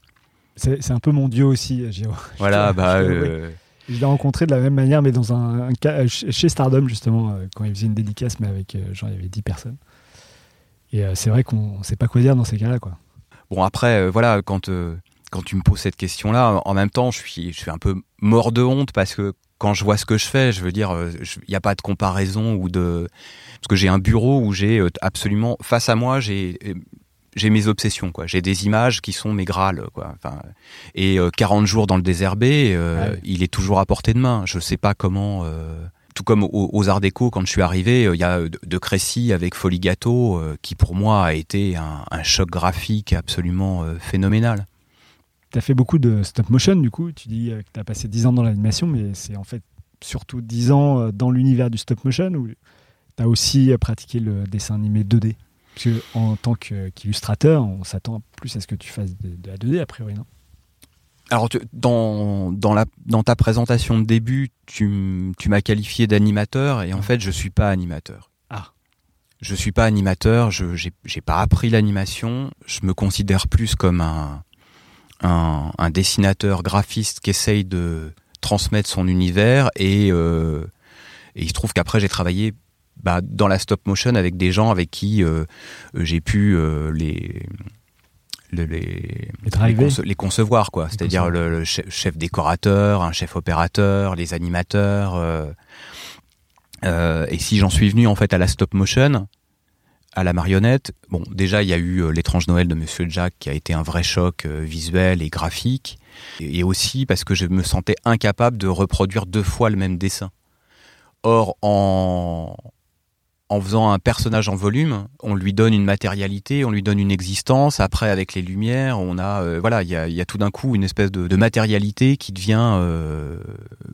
C'est un peu mon dieu aussi, Giro. (laughs) Voilà Je- bah je- Je l'ai rencontré de la même manière, mais dans un, un chez Stardom, justement, euh, quand il faisait une dédicace, mais avec, euh, genre, il y avait 10 personnes. Et euh, c'est vrai qu'on ne sait pas quoi dire dans ces cas-là, quoi. Bon après voilà quand quand tu me poses cette question là en même temps je suis je suis un peu mort de honte parce que quand je vois ce que je fais je veux dire euh, il n'y a pas de comparaison ou de parce que j'ai un bureau où j'ai euh, absolument face à moi j'ai euh, j'ai mes obsessions quoi. J'ai des images qui sont mes grâles quoi. Enfin et euh, 40 jours dans le désherbé euh, Ah il est toujours à portée de main. Je sais pas comment euh, tout comme aux, aux Arts Déco, quand je suis arrivé, il y a de, Crécy avec Folie Gâteau, euh, qui pour moi a été un, un choc graphique absolument phénoménal. Tu as fait beaucoup de stop motion, du coup. Tu dis euh, que tu as passé 10 ans dans l'animation, mais c'est en fait surtout 10 ans euh, dans l'univers du stop motion ou tu as aussi euh, pratiqué le dessin animé 2D Parce que en tant qu'illustrateur, on s'attend plus à ce que tu fasses de, de la 2D, a priori, non? Alors, tu- dans, dans, la, dans ta présentation de début, tu, m'as qualifié d'animateur, et en fait, je suis pas animateur. Ah. Je suis pas animateur, je j'ai pas appris l'animation, je me considère plus comme un, un, un dessinateur graphiste qui essaye de transmettre son univers, et, euh, et il se trouve qu'après, j'ai travaillé bah, dans la stop motion avec des gens avec qui euh, j'ai pu euh, les, le- les, Les les, driver. conce- les concevoir quoi c'est-à-dire le, le chef, décorateur un chef opérateur les animateurs et si j'en suis venu en fait à la stop motion à la marionnette bon déjà il y a eu euh, l'étrange Noël de Monsieur Jack qui a été un vrai choc euh, visuel et graphique et, aussi parce que je me sentais incapable de reproduire deux fois le même dessin or en en faisant un personnage en volume, on lui donne une matérialité, on lui donne une existence. Après, avec les lumières, on a, euh, voilà, il y a, tout d'un coup une espèce de, matérialité qui devient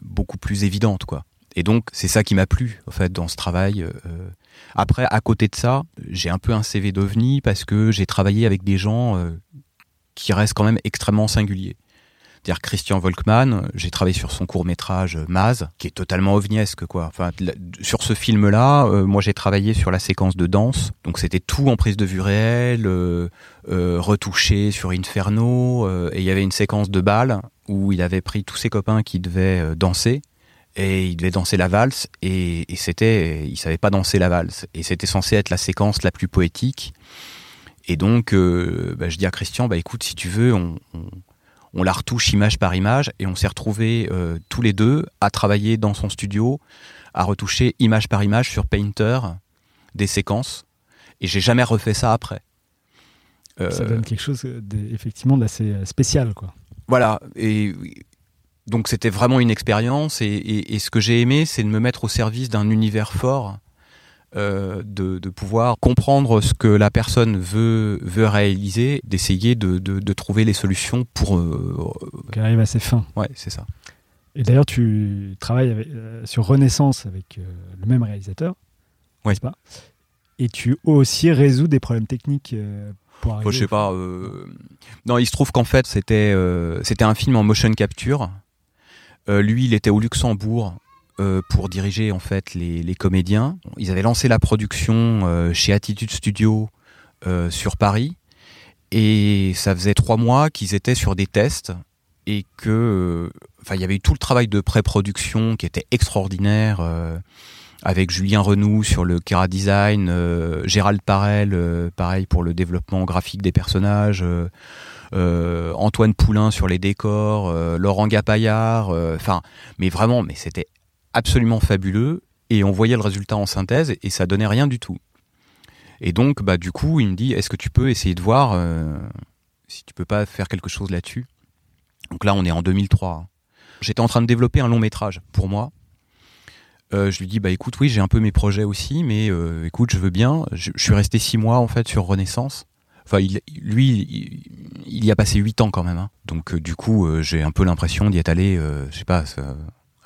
beaucoup plus évidente, quoi. Et donc, c'est ça qui m'a plu, en fait, dans ce travail. euh. Après, à côté de ça, j'ai un peu un CV d'ovni parce que j'ai travaillé avec des gens euh, qui restent quand même extrêmement singuliers. C'est-à-dire Christian Volkmann, j'ai travaillé sur son court métrage Maz, qui est totalement ovniesque quoi. Enfin, sur ce film-là, euh, moi j'ai travaillé sur la séquence de danse, donc c'était tout en prise de vue réelle, euh, euh, retouché sur Inferno, euh, et il y avait une séquence de bal où il avait pris tous ses copains qui devaient euh, danser. Et il devait danser la valse et, et c'était, il savait pas danser la valse et c'était censé être la séquence la plus poétique. Et donc, euh, bah, je dis à Christian, bah écoute, si tu veux, on, on, on la retouche image par image et on s'est retrouvés euh, tous les deux à travailler dans son studio, à retoucher image par image sur Painter des séquences. Et j'ai jamais refait ça après. Euh, Ça donne quelque chose, euh, effectivement, d'assez spécial, quoi. Voilà, et donc c'était vraiment une expérience, et, et- et ce que j'ai aimé, c'est de me mettre au service d'un univers fort, euh, de, de pouvoir comprendre ce que la personne veut, veut réaliser, d'essayer de, de- de trouver les solutions pour... euh, Qui arrive à ses fins. ouais, c'est ça. Et d'ailleurs, tu travailles avec- euh, sur Renaissance avec le même réalisateur, Ouais. n'est-ce pas? Et tu aussi résous des problèmes techniques pour arriver. Moi, je sais pas. euh, Non, il se trouve qu'en fait, c'était euh, c'était un film en motion capture. Euh, lui, il était au Luxembourg euh, pour diriger en fait les, comédiens. Ils avaient lancé la production euh, chez Attitude Studio sur Paris, et ça faisait trois mois qu'ils étaient sur des tests et que, enfin, il y avait eu tout le travail de pré-production qui était extraordinaire. avec Julien Renoux sur le Kera Design, euh, Gérald Parel, pareil pour le développement graphique des personnages, euh, Antoine Poulain sur les décors, euh, Laurent Gapaillard, euh, enfin, mais vraiment, mais c'était absolument fabuleux et on voyait le résultat en synthèse et ça donnait rien du tout. Et donc, bah, du coup, il me dit, est-ce que tu peux essayer de voir euh, si tu peux pas faire quelque chose là-dessus? Donc là, on est en 2003. hein. J'étais en train de développer un long métrage pour moi. Euh, je lui dis bah écoute oui j'ai un peu mes projets aussi mais euh, écoute je veux bien je, je suis resté six mois en fait sur Renaissance enfin il, lui il, il y a passé huit ans quand même hein. donc euh, du coup euh, j'ai un peu l'impression d'y être allé euh, je sais pas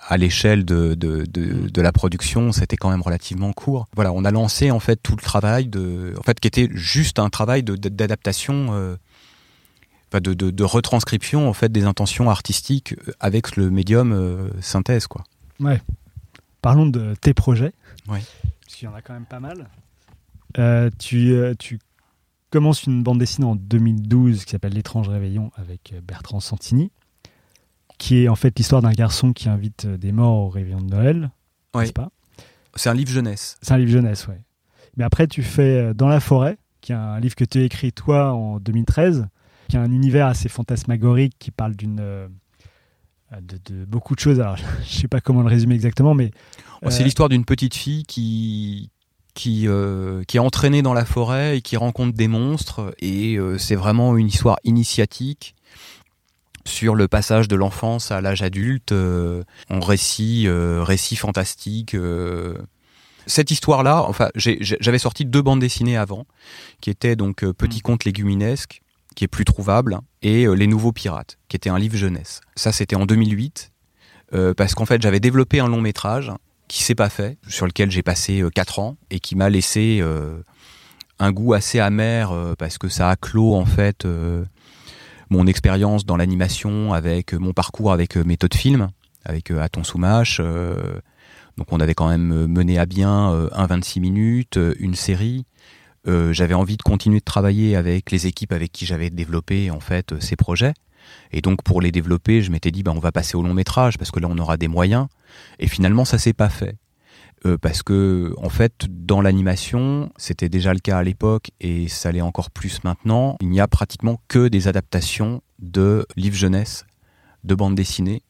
à l'échelle de, de, de, de la production c'était quand même relativement court voilà on a lancé en fait tout le travail de en fait qui était juste un travail d'adaptation euh, de, retranscription en fait des intentions artistiques avec le médium euh, synthèse quoi Ouais. Parlons de tes projets. Ouais. Parce qu'il y en a quand même pas mal. Euh, tu, tu commences une bande dessinée en 2012 qui s'appelle L'étrange réveillon avec euh, Bertrand Santini, qui est en fait l'histoire d'un garçon qui invite euh, des morts au réveillon de Noël. Ouais. N'est-ce pas? C'est un livre jeunesse C'est un livre jeunesse, ouais. Mais après, tu fais euh, Dans la forêt, qui est un livre que tu as écrit toi en 2013, qui a un univers assez fantasmagorique qui parle d'une. euh, de, de beaucoup de choses. Alors, (laughs) je sais pas comment le résumer exactement, mais. Oh, C'est l'histoire d'une petite fille qui qui euh, qui est entraînée dans la forêt et qui rencontre des monstres. Et euh, c'est vraiment une histoire initiatique sur le passage de l'enfance à l'âge adulte euh, en récit récit fantastique cette histoire-là, enfin, j'avais sorti deux bandes dessinées avant, qui étaient donc Petit conte léguminesque, qui est plus trouvable, et euh, Les Nouveaux Pirates, qui était un livre jeunesse. Ça, c'était en 2008, euh, parce qu'en fait, j'avais développé un long métrage qui s'est pas fait, sur lequel j'ai passé 4 ans, et qui m'a laissé euh, un goût assez amer, euh, parce que ça a clos, en fait, euh, mon expérience dans l'animation, avec euh, mon parcours avec euh, méthode film, avec euh, Aton Soumache. euh, donc on avait quand même euh, mené à bien euh, un 26 minutes, euh, une série. Euh, j'avais envie de continuer de travailler avec les équipes avec qui j'avais développé en fait euh, ces projets. Et donc pour les développer, je m'étais dit bah on va passer au long métrage parce que là on aura des moyens. Et finalement ça s'est pas fait Euh, parce que en fait dans l'animation c'était déjà le cas à l'époque et ça l'est encore plus maintenant. Il n'y a pratiquement que des adaptations de livres jeunesse, de bandes dessinées.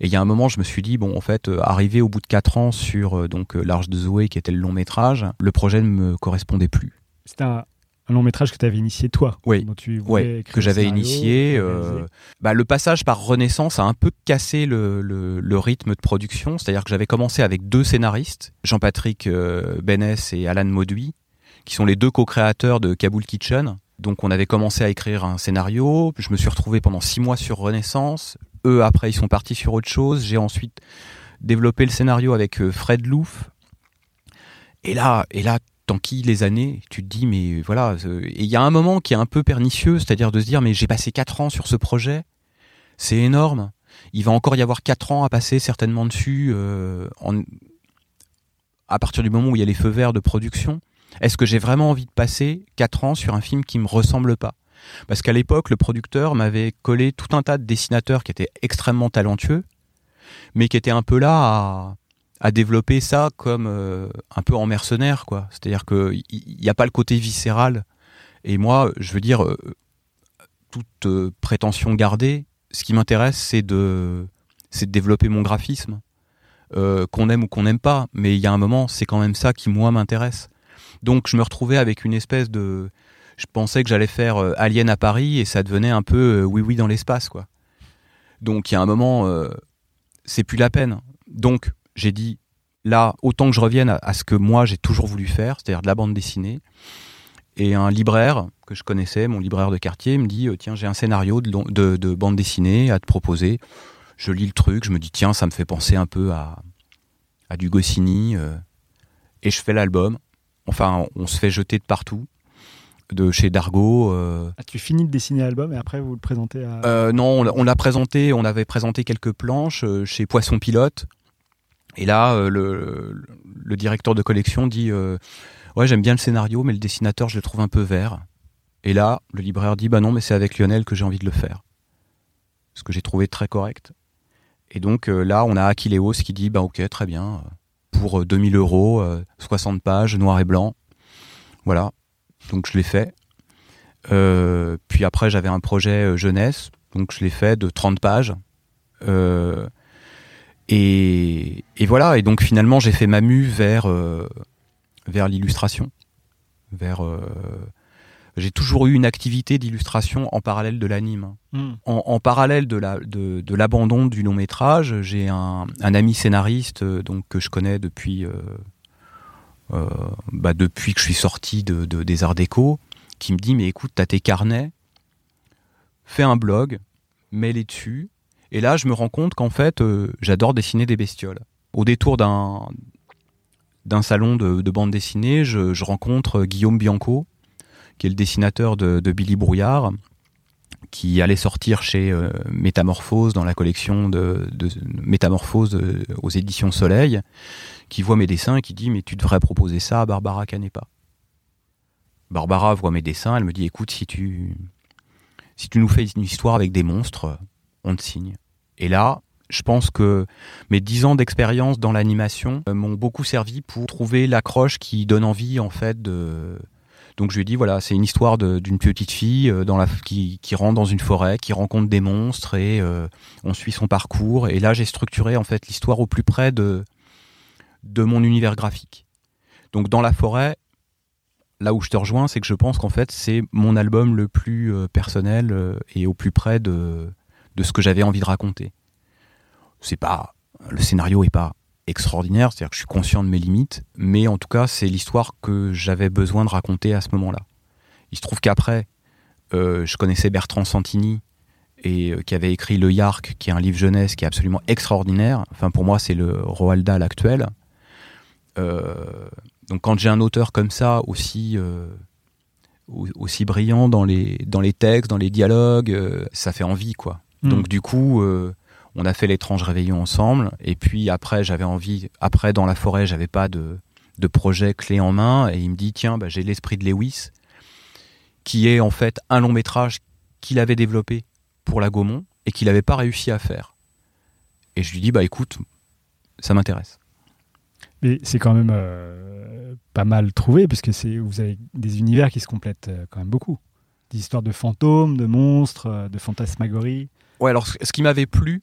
Et il y a un moment, je me suis dit, bon, en fait, euh, arrivé au bout de 4 ans sur euh, donc L'Arche de Zoé, qui était le long métrage, le projet ne me correspondait plus. Un, un long métrage que tu avais initié toi. Oui. dont tu que j'avais initié. le euh, bah, le passage par Renaissance a un peu cassé le, le- le rythme de production. C'est-à-dire que j'avais commencé avec deux scénaristes, Jean-Patrick euh, Bénès et Alan Mauduit, qui sont les deux co-créateurs de Kaboul Kitchen. Donc on avait commencé à écrire un scénario. Je me suis retrouvé pendant six mois sur Renaissance. Eux, après, ils sont partis sur autre chose. J'ai ensuite développé le scénario avec euh, Fred Louf. Et là, et là, t'enquilles les années, tu te dis, mais voilà. euh, Et il y a un moment qui est un peu pernicieux, c'est-à-dire de se dire, mais j'ai passé quatre ans sur ce projet, c'est énorme. Il va encore y avoir quatre ans à passer certainement dessus, euh, en- à partir du moment où il y a les feux verts de production. Est-ce que j'ai vraiment envie de passer quatre ans sur un film qui me ressemble pas? Parce qu'à l'époque, le producteur m'avait collé tout un tas de dessinateurs qui étaient extrêmement talentueux, mais qui étaient un peu là à, à développer ça comme euh, un peu en mercenaire, quoi. C'est-à-dire qu'il n'y a pas le côté viscéral. Et moi, je veux dire, euh, toute euh, prétention gardée, ce qui m'intéresse, c'est de, c'est de développer mon graphisme. Euh, qu'on aime ou qu'on n'aime pas, mais il y a un moment, c'est quand même ça qui, moi, m'intéresse. Donc, je me retrouvais avec une espèce de. je pensais que j'allais faire Alien à Paris et ça devenait un peu euh, oui oui dans l'espace quoi. Donc il y a un moment, c'est plus la peine. Donc j'ai dit là autant que je revienne à, à ce que moi j'ai toujours voulu faire, c'est-à-dire de la bande dessinée. Et un libraire que je connaissais, mon libraire de quartier, me dit euh, tiens j'ai un scénario de, long- de, de bande dessinée à te proposer. Je lis le truc, je me dis tiens ça me fait penser un peu à, à du Goscinny euh, et je fais l'album. Enfin on se fait jeter de partout, de chez Dargo. euh, Ah, tu finis de dessiner l'album et après vous le présentez à. euh, non, on l'a- présenté, on avait présenté quelques planches chez Poisson Pilote. Et là, euh, le, directeur de collection dit euh, Ouais, j'aime bien le scénario, mais le dessinateur, je le trouve un peu vert. Et là, le libraire dit Bah non, mais c'est avec Lionel que j'ai envie de le faire. Ce que j'ai trouvé très correct. Et donc euh, là, on a Akileos qui dit Bah ok, très bien. Pour euh, 2000 euros, euh, 60 pages, noir et blanc. Voilà. Donc je l'ai fait. Puis après, j'avais un projet jeunesse, donc je l'ai fait de 30 pages. Et, et voilà, et donc finalement, j'ai fait ma mue vers, euh, vers l'illustration. Vers, euh, j'ai toujours eu une activité d'illustration en parallèle de l'anime. Hmm. En, en parallèle de la de, de l'abandon du long métrage, j'ai un, un ami scénariste euh, donc que je connais depuis euh, euh, bah, depuis que je suis sorti de, de- des Arts Déco, qui me dit mais écoute t'as tes carnets, fais un blog, mets-les dessus. Et là je me rends compte qu'en fait euh, j'adore dessiner des bestioles. Au détour d'un salon de, de bande dessinée, je, rencontre Guillaume Bianco, qui est le dessinateur de, Billy Brouillard, qui allait sortir chez euh, Métamorphose dans la collection de, de Métamorphose euh, aux éditions Soleil, qui voit mes dessins et qui dit mais tu devrais proposer ça à Barbara Canepa. Barbara voit mes dessins, elle me dit écoute si tu si tu nous fais une histoire avec des monstres, on te signe. Et là, je pense que mes dix ans d'expérience dans l'animation euh, m'ont beaucoup servi pour trouver l'accroche qui donne envie en fait de donc je lui ai dit voilà, c'est une histoire d'une petite fille euh, qui, rentre dans une forêt, qui rencontre des monstres et euh, on suit son parcours. Et là, j'ai structuré en fait l'histoire au plus près de mon univers graphique. Donc dans la forêt, là où je te rejoins, c'est que je pense qu'en fait c'est mon album le plus personnel et au plus près de de ce que j'avais envie de raconter. C'est pas le scénario est pas extraordinaire, c'est-à-dire que je suis conscient de mes limites, mais en tout cas, c'est l'histoire que j'avais besoin de raconter à ce moment-là. Il se trouve qu'après, euh, je connaissais Bertrand Santini, et euh, qui avait écrit Le Yark, qui est un livre jeunesse qui est absolument extraordinaire. Enfin, pour moi, c'est le Roald Dahl actuel. Euh, donc, quand j'ai un auteur comme ça, aussi, au- aussi brillant dans les, dans les textes, dans les dialogues, ça fait envie, quoi. Hmm. Donc, du coup, euh, on a fait l'étrange réveillon ensemble. Et puis après, j'avais envie. Après, dans la forêt, j'avais pas de, de projet clé en main. Et il me dit tiens, bah, j'ai l'esprit de Lewis, qui est en fait un long métrage qu'il avait développé pour la Gaumont et qu'il n'avait pas réussi à faire. Et je lui dis bah écoute, ça m'intéresse. Mais c'est quand même euh, pas mal trouvé, parce que c'est, vous avez des univers qui se complètent euh, quand même beaucoup. Des histoires de fantômes, de monstres, de fantasmagorie. Ouais, alors ce qui m'avait plu,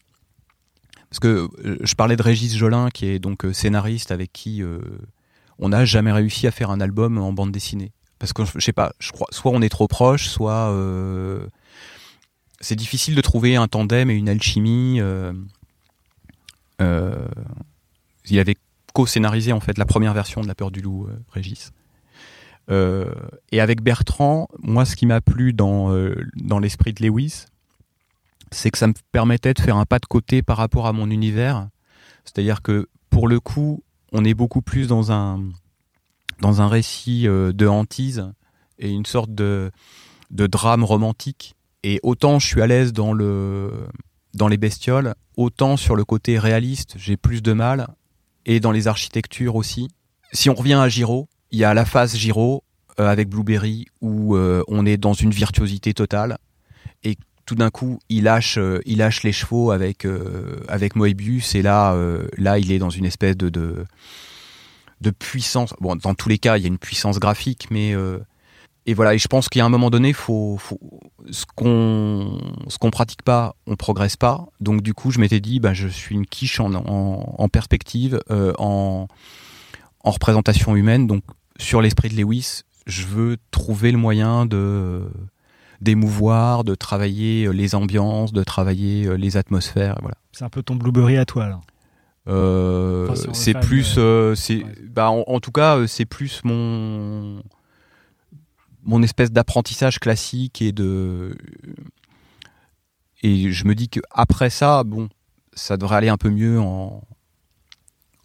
parce que euh, je parlais de Régis Jolin, qui est donc euh, scénariste avec qui euh, on n'a jamais réussi à faire un album en bande dessinée. Parce que je sais pas, je crois, soit on est trop proche, soit c'est difficile de trouver un tandem et une alchimie. il avait co-scénarisé en fait la première version de La Peur du Loup, Régis. Et avec Bertrand, moi, ce qui m'a plu dans, dans l'esprit de Lewis, c'est que ça me permettait de faire un pas de côté par rapport à mon univers. C'est-à-dire que pour le coup, on est beaucoup plus dans un, dans un récit euh, de hantise et une sorte de, de drame romantique. Et autant je suis à l'aise dans, le, dans les bestioles, autant sur le côté réaliste, j'ai plus de mal. Et dans les architectures aussi. Si on revient à Giro, il y a la phase Giro euh, avec Blueberry où euh, on est dans une virtuosité totale. Et tout d'un coup, il lâche, euh, il lâche les chevaux avec euh, avec Moebius et là, euh, là, il est dans une espèce de, de puissance. Bon, dans tous les cas, il y a une puissance graphique, mais euh, et voilà. Et je pense qu'il y a un moment donné, faut, faut ce qu'on ce qu'on pratique pas, on progresse pas. Donc du coup, je m'étais dit, bah, je suis une quiche en, en, en perspective, en en représentation humaine. Donc sur l'esprit de Lewis, je veux trouver le moyen de d'émouvoir, de travailler les ambiances, de travailler les atmosphères. Voilà. C'est un peu ton blueberry à toi, là. Euh, Enfin, si c'est plus, euh, c'est, ouais. bah, en, en tout cas, euh, c'est plus mon mon espèce d'apprentissage classique et de et je me dis que après ça, bon, ça devrait aller un peu mieux en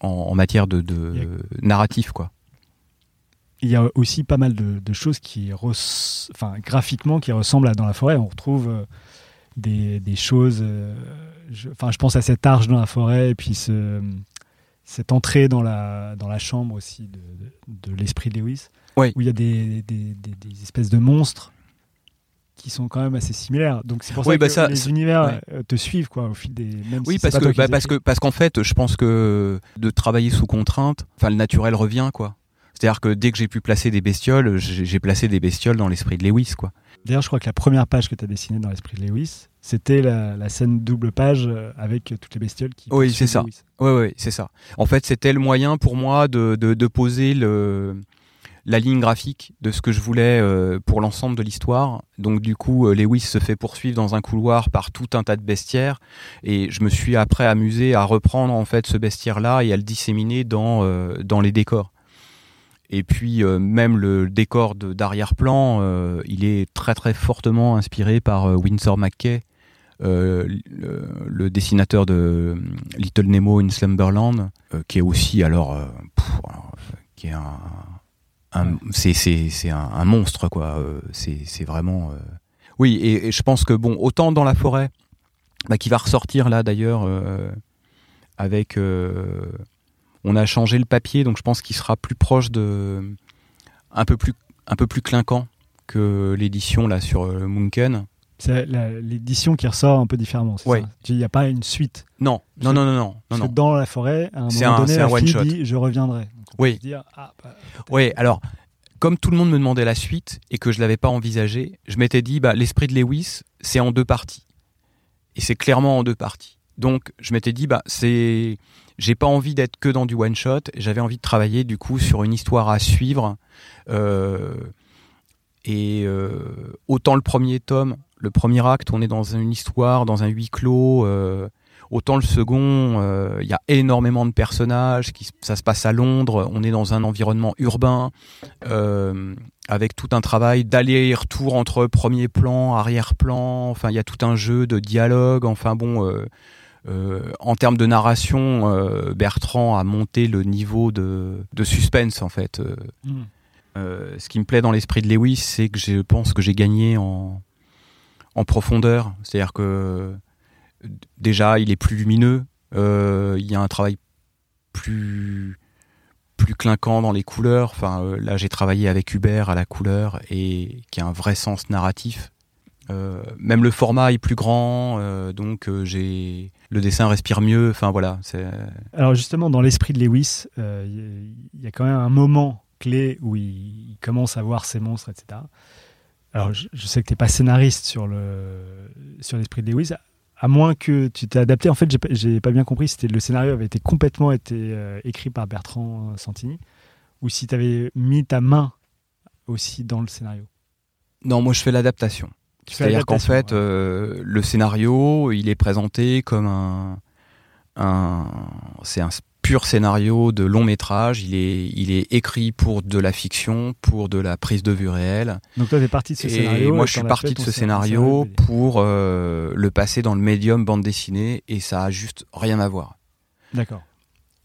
en, en matière de, de narratif, quoi. Il y a aussi pas mal de, de choses qui, enfin, graphiquement, qui ressemblent à Dans la forêt. On retrouve euh, des, des choses. euh, je, enfin, je pense à cette arche dans la forêt et puis ce, cette entrée dans la, dans la chambre aussi de, de- de l'esprit de Lewis, Oui. où il y a des, des- espèces de monstres qui sont quand même assez similaires. Donc c'est pour ça que bah ça, les univers ouais. euh, te suivent quoi au fil des. Même Oui, si parce que, bah, parce que parce qu'en fait, je pense que de travailler sous contrainte, enfin, le naturel revient, quoi. C'est-à-dire que dès que j'ai pu placer des bestioles, j'ai placé des bestioles dans l'esprit de Lewis, quoi. D'ailleurs, je crois que la première page que tu as dessinée dans l'esprit de Lewis, c'était la, la scène double page euh, avec toutes les bestioles qui. Oui, c'est ça. Lewis. Ouais, ouais, c'est ça. En fait, c'était le moyen pour moi de, de, de poser le, la ligne graphique de ce que je voulais euh, pour l'ensemble de l'histoire. Donc, du coup, euh, Lewis se fait poursuivre dans un couloir par tout un tas de bestiaires. Et je me suis après amusé à reprendre en fait ce bestiaire-là et à le disséminer dans, dans les décors. Et puis, euh, même le décor d'arrière-plan, euh, il est très très fortement inspiré par euh, Winsor McKay, euh, le, le dessinateur de Little Nemo in Slumberland, qui est aussi alors, pff, alors, qui est un, un- c'est c'est c'est un, un monstre quoi. C'est c'est vraiment, oui. Et, et je pense que bon, autant dans la forêt, bah, qui va ressortir là d'ailleurs avec, on a changé le papier, donc je pense qu'il sera plus proche de, un peu plus un peu plus clinquant que l'édition là sur euh, Munken. C'est l'édition qui ressort un peu différemment. Ouais. Il n'y a pas une suite? Non, non, non, non, non, non, que dans la forêt, à un moment un- donné, la un fille dit je reviendrai. Donc Oui. dire, ah, bah. Oui, alors, comme tout le monde me demandait la suite et que je l'avais pas envisagé, je m'étais dit, bah, l'esprit de Lewis, c'est en deux parties. Et c'est clairement en deux parties. Donc, je m'étais dit, bah, c'est, j'ai pas envie d'être que dans du one shot. J'avais envie de travailler, du coup, sur une histoire à suivre. Euh, et euh, autant le premier tome, le premier acte, on est dans une histoire, dans un huis clos. euh, Autant le second, il y a énormément de personnages, qui, ça se passe à Londres, on est dans un environnement urbain, avec tout un travail d'aller et retour entre premier plan, arrière-plan, enfin il y a tout un jeu de dialogue, enfin bon, euh, en termes de narration, euh, Bertrand a monté le niveau de, de suspense en fait. Euh, Hmm. euh, ce qui me plaît dans l'esprit de Lewis, c'est que je pense que j'ai gagné en, en profondeur. C'est-à-dire que déjà, il est plus lumineux, il y a un travail plus plus clinquant dans les couleurs. Enfin, là, j'ai travaillé avec Hubert à la couleur et qui a un vrai sens narratif. Euh, même le format est plus grand, euh, donc euh, j'ai le dessin respire mieux. Enfin voilà, Alors justement, dans l'esprit de Lewis, il y a- quand même un moment clé où il, il commence à voir ces monstres, etc. Alors je, je sais que tu n'es pas scénariste sur le sur l'esprit de Lewis, à moins que tu t'es adapté. En fait, j'ai pas- bien compris si c'était- le scénario avait été complètement été écrit par Bertrand Santini, ou si tu avais mis ta main aussi dans le scénario? non, moi je fais l'adaptation. C'est-à-dire qu'en fait, ouais. euh, le scénario, il est présenté comme un, un c'est un pur scénario de long métrage. Il est, il est écrit pour de la fiction, pour de la prise de vue réelle. Donc toi, tu es parti de ce Et scénario. moi, je suis parti fait de ce scé- scénario pour euh, le passer dans le médium bande dessinée, et ça a juste rien à voir. D'accord.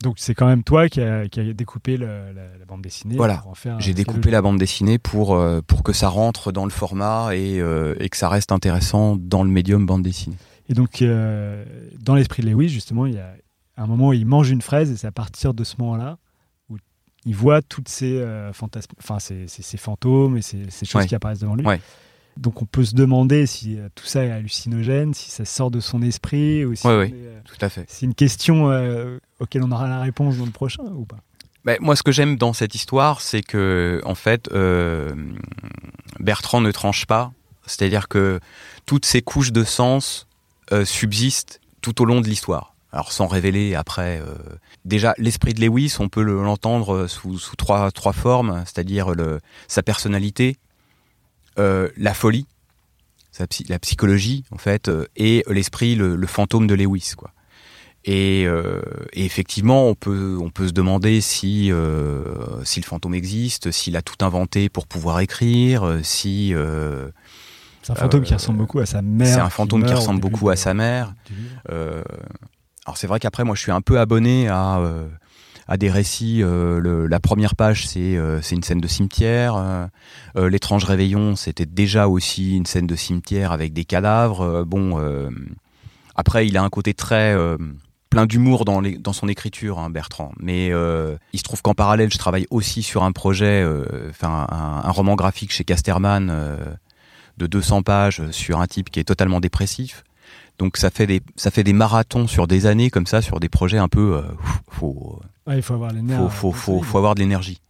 Donc c'est quand même toi qui a, qui a découpé le- la, la bande dessinée. Voilà. pour en faire J'ai découpé la bande dessinée pour euh, pour que ça rentre dans le format et, euh, et que ça reste intéressant dans le médium bande dessinée. Et donc, euh, dans l'esprit de Lewis, justement, il y a un moment où il mange une fraise, et c'est à partir de ce moment-là où il voit toutes ces, fantasmes, enfin, ces, ces- ces fantômes et ces, ces choses Ouais. qui apparaissent devant lui. Ouais. Donc, on peut se demander si euh, tout ça est hallucinogène, si ça sort de son esprit, ou si ouais. est, euh, Tout à fait. c'est une question euh, auquel on aura la réponse dans le prochain ou pas? Ben, moi, ce que j'aime dans cette histoire, c'est que, en fait, euh, Bertrand ne tranche pas. C'est-à-dire que toutes ces couches de sens euh, subsistent tout au long de l'histoire. alors sans révéler après. euh, déjà, l'esprit de Lewis, on peut le- l'entendre sous, sous trois, trois formes, c'est-à-dire sa personnalité, la folie, sa psy- la psychologie en fait, euh, et l'esprit, le, le fantôme de Lewis, quoi. Et, euh, et effectivement, on peut, on peut se demander si, euh, si le fantôme existe, s'il a tout inventé pour pouvoir écrire, euh, si euh, C'est un fantôme qui Euh, ressemble beaucoup à sa mère. c'est un fantôme qui ressemble beaucoup à sa mère. Euh, alors c'est vrai qu'après moi je suis un peu abonné à euh, à des récits. euh, la première page c'est euh, c'est une scène de cimetière. euh, L'étrange réveillon c'était déjà aussi une scène de cimetière avec des cadavres. bon après il a un côté très plein d'humour dans, son écriture, hein, Bertrand. Mais euh, il se trouve qu'en parallèle, je travaille aussi sur un projet, enfin un, un roman graphique chez Casterman euh, de 200 pages sur un type qui est totalement dépressif. Donc ça fait des ça fait des marathons sur des années comme ça sur des projets un peu euh, faut Ouais, il faut avoir faut faut faut, solides. faut avoir de l'énergie.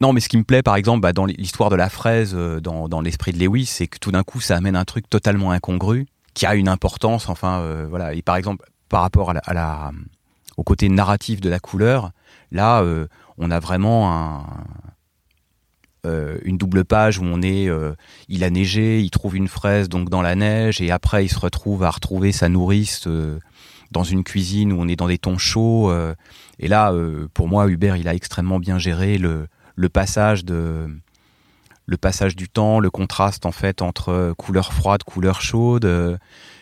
Non, mais ce qui me plaît, par exemple, bah, dans l'histoire de la fraise, euh, dans, dans l'esprit de Lewis, c'est que tout d'un coup, ça amène un truc totalement incongru, qui a une importance, enfin, euh, voilà. Et par exemple, par rapport à la, à la- au côté narratif de la couleur, là, euh, on a vraiment un, euh, une double page où on est, euh, il a neigé, il trouve une fraise donc dans la neige, et après, il se retrouve à retrouver sa nourrice euh, dans une cuisine où on est dans des tons chauds. et là, pour moi, Hubert, il a extrêmement bien géré le, passage de le passage du temps, le contraste en fait entre couleur froide, couleur chaude.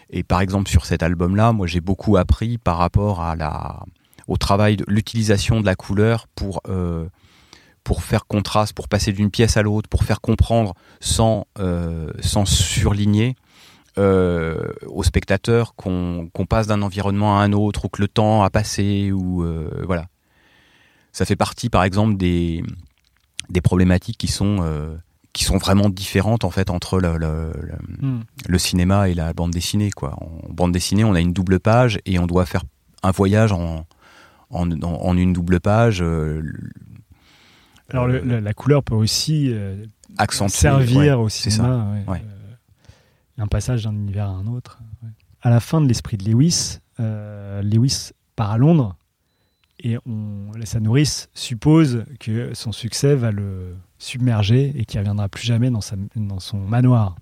et par exemple sur cet album-là, moi j'ai beaucoup appris par rapport à la au travail l'utilisation de la couleur pour pour faire contraste, pour passer d'une pièce à l'autre, pour faire comprendre sans euh, sans surligner euh, aux spectateurs qu'on passe d'un environnement à un autre ou que le temps a passé ou euh, voilà. Ça fait partie par exemple des des problématiques qui sont euh, qui sont vraiment différentes en fait entre le, le- le- Hmm. le cinéma et la bande dessinée quoi. En bande dessinée, on a une double page et on doit faire un voyage en en, en- en une double page Alors, le- le- la couleur peut aussi euh, accentuer servir ouais, au cinéma. ouais. Ouais. Euh, un passage d'un univers à un autre. À la fin de l'esprit de Lewis, euh, Lewis part à Londres et on, sa nourrice suppose que son succès va le submerger et qu'il ne reviendra plus jamais dans, sa, dans son manoir.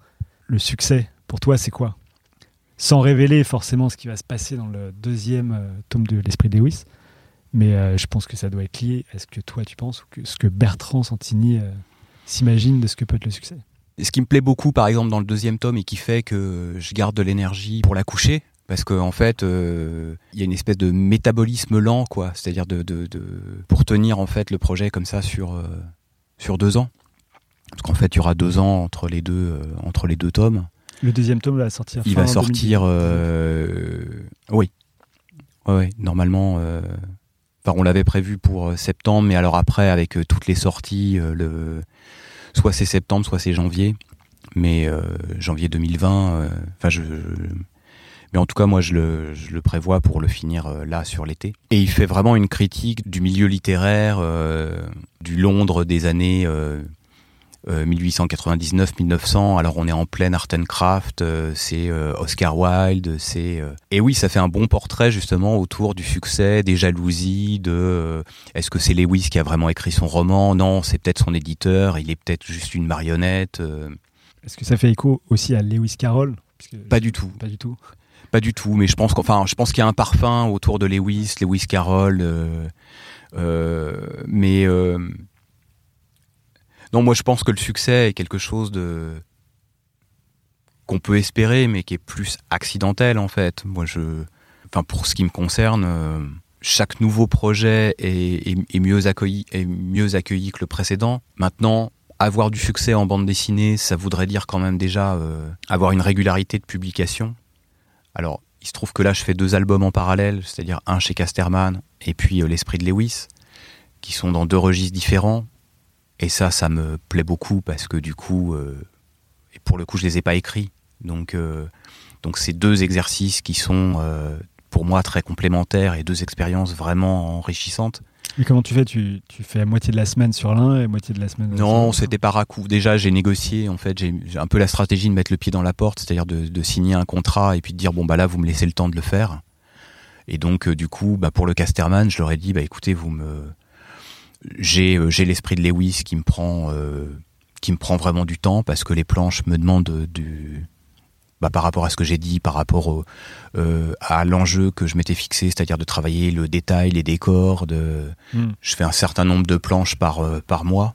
Le succès, pour toi, c'est quoi? Sans révéler forcément ce qui va se passer dans le deuxième tome de l'esprit de Lewis, mais euh, je pense que ça doit être lié à ce que toi tu penses ou que ce que Bertrand Santini euh, s'imagine de ce que peut être le succès. Ce qui me plaît beaucoup, par exemple, dans le deuxième tome et qui fait que je garde de l'énergie pour la coucher, parce qu'en en fait, euh, il y a une espèce de métabolisme lent, quoi. C'est-à-dire de, de, de- pour tenir en fait le projet comme ça sur sur deux ans. Parce qu'en fait, il y aura deux ans entre les deux entre les deux tomes. Le deuxième tome va sortir. Il fin va sortir, 2018. oui, ouais, normalement. euh, On l'avait prévu pour euh, septembre, mais alors après, avec euh, toutes les sorties, euh, soit c'est septembre, soit c'est janvier. Mais janvier 2020, euh, enfin, mais en tout cas, moi, je le, prévois pour le finir là sur l'été. Et il fait vraiment une critique du milieu littéraire, du Londres des années 1899-1900. Alors, on est en pleine art and craft. euh, c'est euh, Oscar Wilde. C'est euh, et oui, ça fait un bon portrait justement autour du succès, des jalousies, de euh, est-ce que c'est Lewis qui a vraiment écrit son roman? Non, c'est peut-être son éditeur. Il est peut-être juste une marionnette. euh, Est-ce que ça fait écho aussi à Lewis Carroll? Pas du tout. Pas du tout. Pas du tout, mais je pense qu'enfin, je pense qu'il y a un parfum autour de Lewis, Lewis Carroll, euh, euh, mais euh, non, moi je pense que le succès est quelque chose de qu'on peut espérer, mais qui est plus accidentel en fait. Moi, je, enfin pour ce qui me concerne, euh, chaque nouveau projet est, mieux accueilli que le précédent. Maintenant. Avoir du succès en bande dessinée, ça voudrait dire quand même déjà euh, avoir une régularité de publication. Alors, il se trouve que là, je fais deux albums en parallèle, c'est-à-dire un chez Casterman et puis euh, L'Esprit de Lewis, qui sont dans deux registres différents. Et ça, ça me plaît beaucoup parce que du coup, euh, et pour le coup, je les ai pas écrits. Donc, euh, donc c'est deux exercices qui sont euh, pour moi très complémentaires et deux expériences vraiment enrichissantes. Et comment tu fais? Tu, tu fais moitié de la semaine sur l'un et moitié de la semaine sur Non, c'était par à coup. Déjà, j'ai négocié. En fait, j'ai j'ai un peu la stratégie de mettre le pied dans la porte, c'est-à-dire de, de signer un contrat et puis de dire bon bah là, vous me laissez le temps de le faire. Et donc, euh, du coup, bah, pour le Casterman, je leur ai dit, bah, écoutez, vous me, j'ai, euh, j'ai l'esprit de Lewis qui me prend, euh, qui me prend vraiment du temps parce que les planches me demandent du, bah, par rapport à ce que j'ai dit, par rapport au, euh, à l'enjeu que je m'étais fixé, c'est-à-dire de travailler le détail, les décors. De, Hmm. je fais un certain nombre de planches par euh, par mois.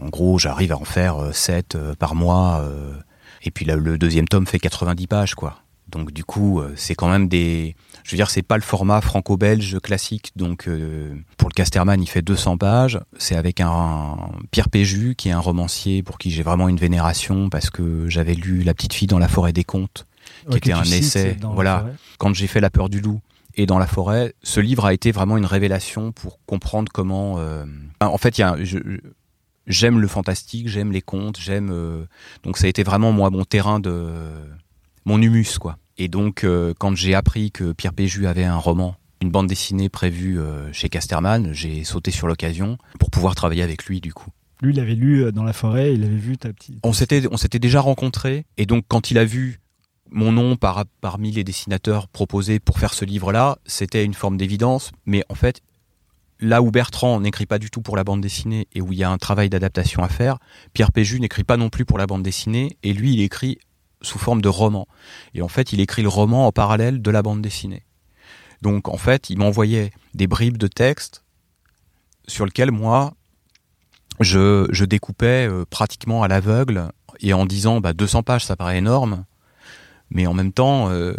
En gros, j'arrive à en faire 7 par mois. euh, et puis là, le deuxième tome fait 90 pages, quoi. Donc du coup, euh, c'est quand même des. Je veux dire, c'est pas le format franco-belge classique. Donc euh, pour le Casterman, il fait 200 pages. C'est avec un Pierre Péju, qui est un romancier pour qui j'ai vraiment une vénération parce que j'avais lu La petite fille dans la forêt des contes Ouais, était un essai, voilà. quand j'ai fait La peur du loup et dans la forêt, ce livre a été vraiment une révélation pour comprendre comment. euh, En fait, il y a, je- j'aime le fantastique, j'aime les contes, j'aime. euh, Donc ça a été vraiment moi mon terrain de mon humus quoi. Et donc euh, quand j'ai appris que Pierre Péju avait un roman, une bande dessinée prévue euh, chez Casterman, j'ai sauté sur l'occasion pour pouvoir travailler avec lui du coup. Lui, il avait lu euh, dans la forêt, il avait vu ta petite. On s'était, on s'était déjà rencontrés, et donc quand il a vu mon nom par, parmi les dessinateurs proposés pour faire ce livre-là, c'était une forme d'évidence, mais en fait, là où Bertrand n'écrit pas du tout pour la bande dessinée et où il y a un travail d'adaptation à faire, Pierre Péju n'écrit pas non plus pour la bande dessinée, et lui, il écrit sous forme de roman. Et en fait, il écrit le roman en parallèle de la bande dessinée. Donc en fait, il m'envoyait des bribes de texte sur lesquelles moi, je, je découpais euh, pratiquement à l'aveugle et en disant bah, 200 pages, ça paraît énorme, mais en même temps, euh,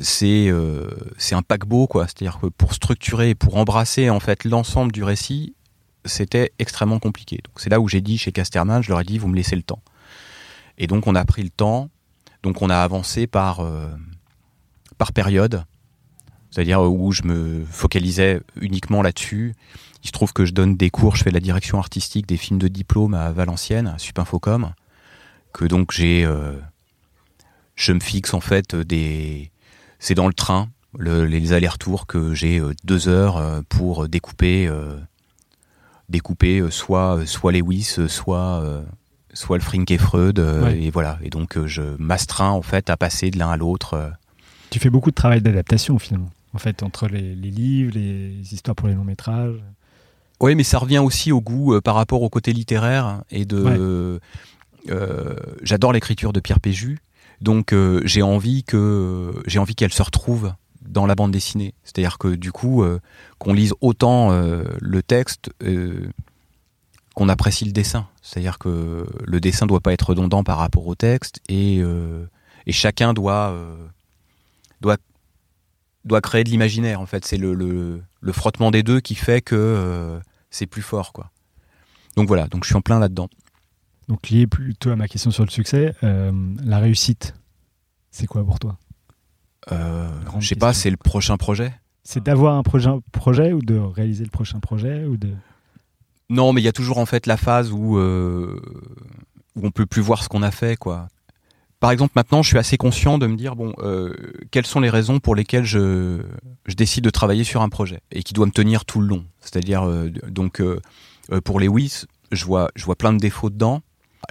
c'est euh, un paquebot, quoi. C'est-à-dire que pour structurer, pour embrasser en fait l'ensemble du récit, c'était extrêmement compliqué. Donc c'est là où j'ai dit chez Casterman, je leur ai dit vous me laissez le temps. Et donc on a pris le temps, donc on a avancé par euh, par période, c'est-à-dire où je me focalisais uniquement là-dessus. Il se trouve que je donne des cours, je fais de la direction artistique des films de diplôme à Valenciennes, à Supinfocom, que donc j'ai, euh, je me fixe en fait des, c'est dans le train, le- les allers-retours que j'ai euh, deux heures euh, pour découper, euh, découper euh, soit soit Lewis, euh, soit euh, soit le Frink et Freud, euh, Ouais. et voilà. Et donc euh, je m'astreins en fait à passer de l'un à l'autre. euh, Tu fais beaucoup de travail d'adaptation finalement. En fait, entre les, les livres, les histoires pour les longs métrages. Oui, mais ça revient aussi au goût euh, par rapport au côté littéraire et de. euh, J'adore l'écriture de Pierre Péju, donc euh, j'ai envie que j'ai envie qu'elle se retrouve dans la bande dessinée. C'est-à-dire que du coup, euh, qu'on lise autant euh, le texte euh, qu'on apprécie le dessin. C'est-à-dire que le dessin doit pas être redondant par rapport au texte et euh, et chacun doit euh, doit doit créer de l'imaginaire. En fait, c'est le, le le frottement des deux qui fait que euh, c'est plus fort, quoi. Donc voilà, donc je suis en plein là-dedans. Donc lié plutôt à ma question sur le succès, euh, la réussite, c'est quoi pour toi? Euh, je sais pas, c'est le prochain projet? C'est d'avoir un projet, projet ou de réaliser le prochain projet ou de... Non, mais il y a toujours en fait la phase où euh, où on peut plus voir ce qu'on a fait, quoi. Par exemple, maintenant, je suis assez conscient de me dire bon, euh, quelles sont les raisons pour lesquelles je je décide de travailler sur un projet et qui doit me tenir tout le long. C'est-à-dire euh, donc euh, euh, pour Lewis, je vois je vois plein de défauts dedans.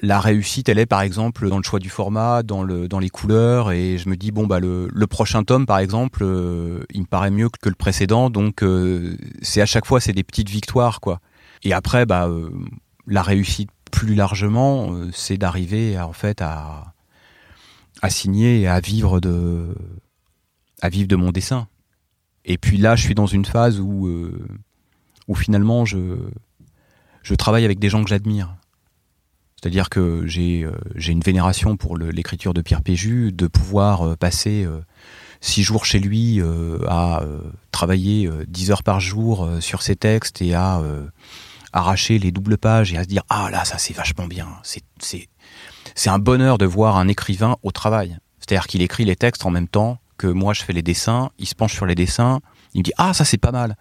La réussite, elle est par exemple dans le choix du format, dans le dans les couleurs, et je me dis bon bah le, le prochain tome par exemple, euh, il me paraît mieux que le précédent, donc euh, c'est à chaque fois c'est des petites victoires quoi. Et après bah euh, la réussite plus largement, euh, c'est d'arriver en fait à à signer et à vivre de à vivre de mon dessin. Et puis là, je suis dans une phase où euh, où finalement je je travaille avec des gens que j'admire. C'est-à-dire que j'ai euh, une vénération pour l'écriture de Pierre Péju, de pouvoir euh, passer euh, six jours chez lui euh, à euh, travailler dix heures par jour sur ses textes et à arracher les doubles pages et à se dire ah là ça c'est vachement bien. C'est c'est c'est un bonheur de voir un écrivain au travail. C'est-à-dire qu'il écrit les textes en même temps que moi je fais les dessins, il se penche sur les dessins, il me dit ah ça c'est pas mal.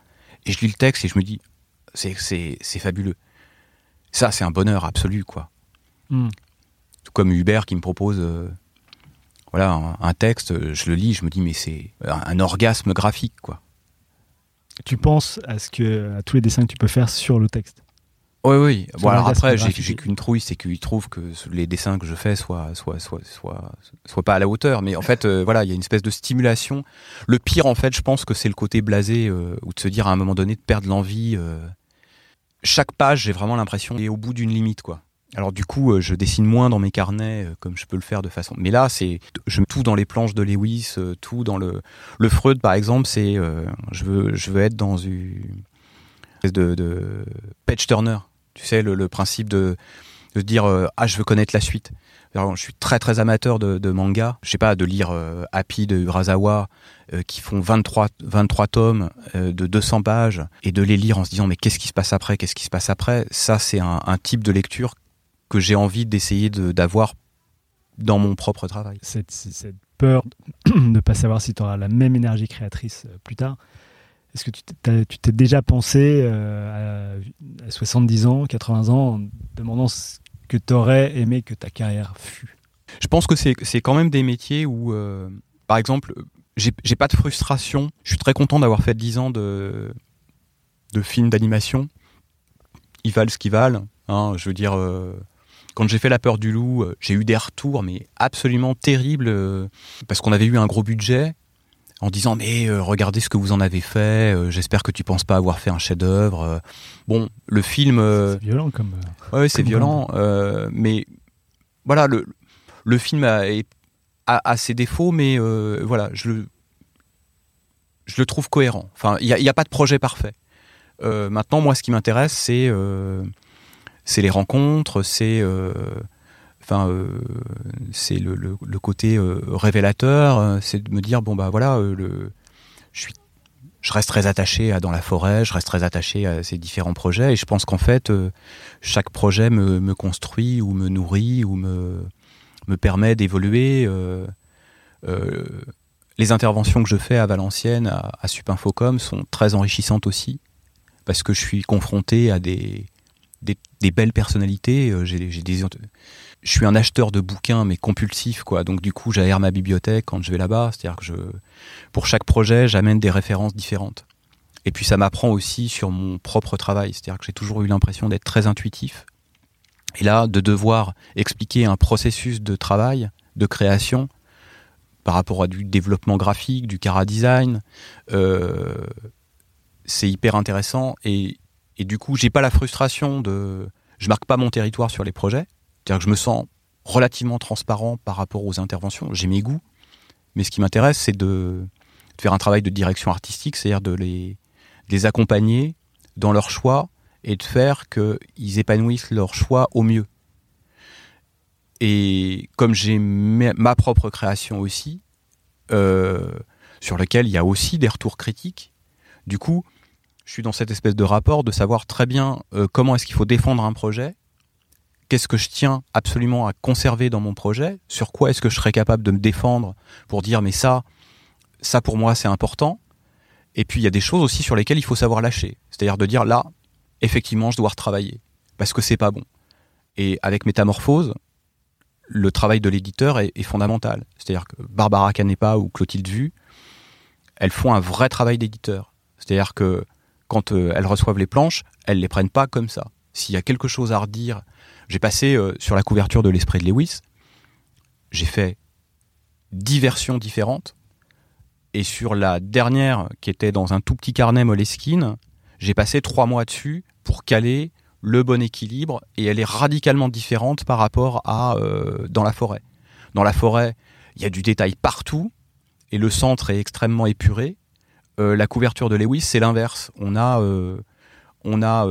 Et je lis le texte et je me dis c'est c'est c'est fabuleux. Ça c'est un bonheur absolu quoi. Hmm. Tout comme Hubert qui me propose euh, voilà un, un texte, je le lis, je me dis mais c'est un, un orgasme graphique quoi. Tu penses à, ce que, à tous les dessins que tu peux faire sur le texte? Oui, oui. Bon, alors après, j'ai qu'une trouille, c'est qu'ils trouvent que les dessins que je fais soient, soient, soient, soient, soient pas à la hauteur. Mais en fait, euh, voilà, il y a une espèce de stimulation. Le pire, en fait, je pense que c'est le côté blasé, euh, ou de se dire à un moment donné de perdre l'envie. euh. Chaque page, j'ai vraiment l'impression est au bout d'une limite, quoi. Alors du coup, je dessine moins dans mes carnets, comme je peux le faire de façon. Mais là, c'est je mets tout dans les planches de Lewis, tout dans le le Freud, par exemple. C'est je veux je veux être dans une espèce de, de page turner. Tu sais, le, principe de, de dire euh, ah je veux connaître la suite. Je suis très très amateur de, manga. Je sais pas de lire euh, Happy de Urasawa euh, qui font 23 23 tomes euh, de 200 pages et de les lire en se disant mais qu'est-ce qui se passe après? Qu'est-ce qui se passe après? Ça c'est un, type de lecture que j'ai envie d'essayer de- d'avoir dans mon propre travail. cette, cette peur de (clears throat) ne pas savoir si tu auras la même énergie créatrice plus tard. Est-ce que tu t'es- déjà pensé euh, à, à 70 ans, 80 ans, en demandant ce que tu aurais aimé que ta carrière fût? Je pense que c'est quand même des métiers où, euh, par exemple, j'ai pas de frustration. Je suis très content d'avoir fait 10 ans de, de films d'animation. Ils valent ce qu'ils valent. hein. je veux dire, euh, quand j'ai fait La peur du loup, j'ai eu des retours, mais absolument terribles, parce qu'on avait eu un gros budget. En disant mais euh, regardez ce que vous en avez fait, euh, j'espère que tu penses pas avoir fait un chef-d'œuvre. euh. Bon, le film, C'est violent comme. Ouais, c'est violent, mais voilà, le, le film a, a, a ses défauts, mais voilà, je le, je le trouve cohérent. Enfin, il n'y a, a pas de projet parfait. Maintenant, moi, ce qui m'intéresse, c'est c'est les rencontres, c'est enfin, euh, c'est le, côté euh, révélateur, euh, c'est de me dire bon bah voilà, je suis je reste très attaché à dans la forêt, je reste très attaché à ces différents projets et je pense qu'en fait chaque projet me, me construit ou me nourrit ou me, me permet d'évoluer. les interventions que je fais à Valenciennes, à, Supinfocom, sont très enrichissantes aussi, parce que je suis confronté à des, des, des belles personnalités. j'ai des, je suis un acheteur de bouquins, mais compulsif, quoi. Donc du coup, j'aère ma bibliothèque quand je vais là-bas. C'est-à-dire que pour chaque projet, j'amène des références différentes. Et puis ça m'apprend aussi sur mon propre travail. C'est-à-dire que j'ai toujours eu l'impression d'être très intuitif. Et là, de devoir expliquer un processus de travail, de création, par rapport à du développement graphique, du cara design, euh, c'est hyper intéressant. Et, et du coup, j'ai pas la frustration de, je marque pas mon territoire sur les projets. C'est-à-dire que je me sens relativement transparent par rapport aux interventions. J'ai mes goûts, mais ce qui m'intéresse, c'est de, faire un travail de direction artistique, c'est-à-dire de les, accompagner dans leur choix et de faire qu'ils épanouissent leur choix au mieux. Et comme j'ai ma propre création aussi, euh, sur lequel il y a aussi des retours critiques, du coup, je suis dans cette espèce de rapport de savoir très bien euh, comment est-ce qu'il faut défendre un projet, qu'est-ce que je tiens absolument à conserver dans mon projet, sur quoi est-ce que je serais capable de me défendre pour dire mais ça, ça pour moi c'est important? Et puis il y a des choses aussi sur lesquelles il faut savoir lâcher, c'est-à-dire de dire là, effectivement, je dois retravailler parce que c'est pas bon. Et avec Métamorphose, le travail de l'éditeur est, est fondamental. C'est-à-dire que Barbara Canepa ou Clotilde Vu, elles font un vrai travail d'éditeur. C'est-à-dire que quand euh, elles reçoivent les planches, elles les prennent pas comme ça. S'il y a quelque chose à redire, j'ai passé euh, sur la couverture de l'Esprit de Lewis, j'ai fait dix versions différentes, et sur la dernière, qui était dans un tout petit carnet Moleskine, j'ai passé trois mois dessus pour caler le bon équilibre, et elle est radicalement différente par rapport à euh, dans la forêt. Dans la forêt, il y a du détail partout, et le centre est extrêmement épuré. Euh, la couverture de Lewis, c'est l'inverse. On a, on a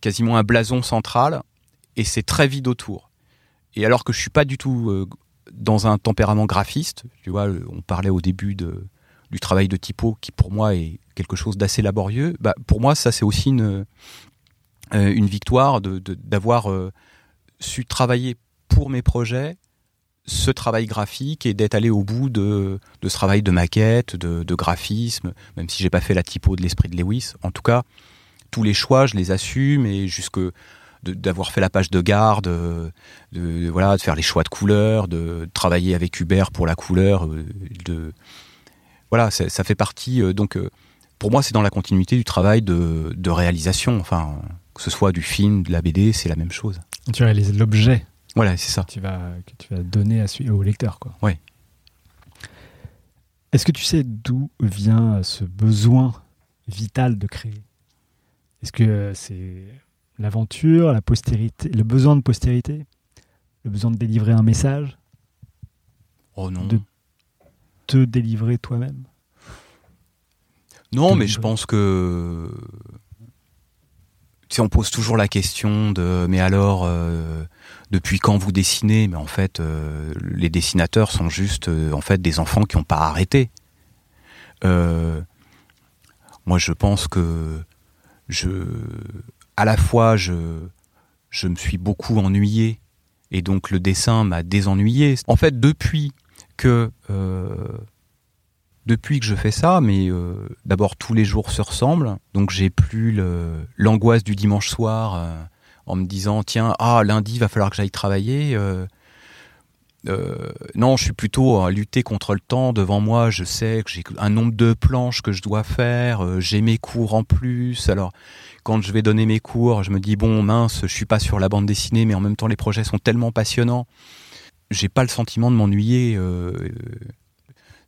quasiment un blason central, et c'est très vide autour. Et alors que je suis pas du tout euh, dans un tempérament graphiste, tu vois, euh, on parlait au début de, du travail de typo, qui pour moi est quelque chose d'assez laborieux, bah, pour moi, ça c'est aussi une, euh, une victoire de- de- d'avoir euh, su travailler pour mes projets ce travail graphique et d'être allé au bout de, de ce travail de maquette, de, de graphisme, même si j'ai pas fait la typo de l'esprit de Lewis. En tout cas, tous les choix, je les assume et jusque de- d'avoir fait la page de garde, euh, de, de- voilà, de faire les choix de couleurs, de travailler avec Hubert pour la couleur, euh, de voilà, ça, ça fait partie. euh, donc, euh, pour moi, c'est dans la continuité du travail de, de réalisation. Enfin, Que ce soit du film, de la BD, c'est la même chose. Tu réalises l'objet Voilà, c'est ça. que tu vas, que tu vas donner à, au lecteur. Quoi. Est-ce que tu sais d'où vient ce besoin vital de créer? Est-ce que c'est l'aventure, la postérité, le besoin de postérité Le besoin de délivrer un message Oh non. De- Te délivrer toi-même Non, mais je pense que. Tu sais, on pose toujours la question de. Mais alors, euh, depuis quand vous dessinez? Mais en fait, euh, les dessinateurs sont juste euh, en fait des enfants qui n'ont pas arrêté. Moi, je pense que je, à la fois, je, me suis beaucoup ennuyé et donc le dessin m'a désennuyé. En fait, depuis que euh, depuis que je fais ça, mais euh, d'abord tous les jours se ressemblent, donc j'ai plus l'angoisse du dimanche soir euh, en me disant tiens ah lundi va falloir que j'aille travailler. Euh, non, je suis plutôt à lutter contre le temps. Devant moi, je sais que j'ai un nombre de planches que je dois faire. euh, j'ai mes cours en plus. Alors, quand je vais donner mes cours, je me dis bon mince, je suis pas sur la bande dessinée, mais en même temps les projets sont tellement passionnants. J'ai pas le sentiment de m'ennuyer. euh, euh,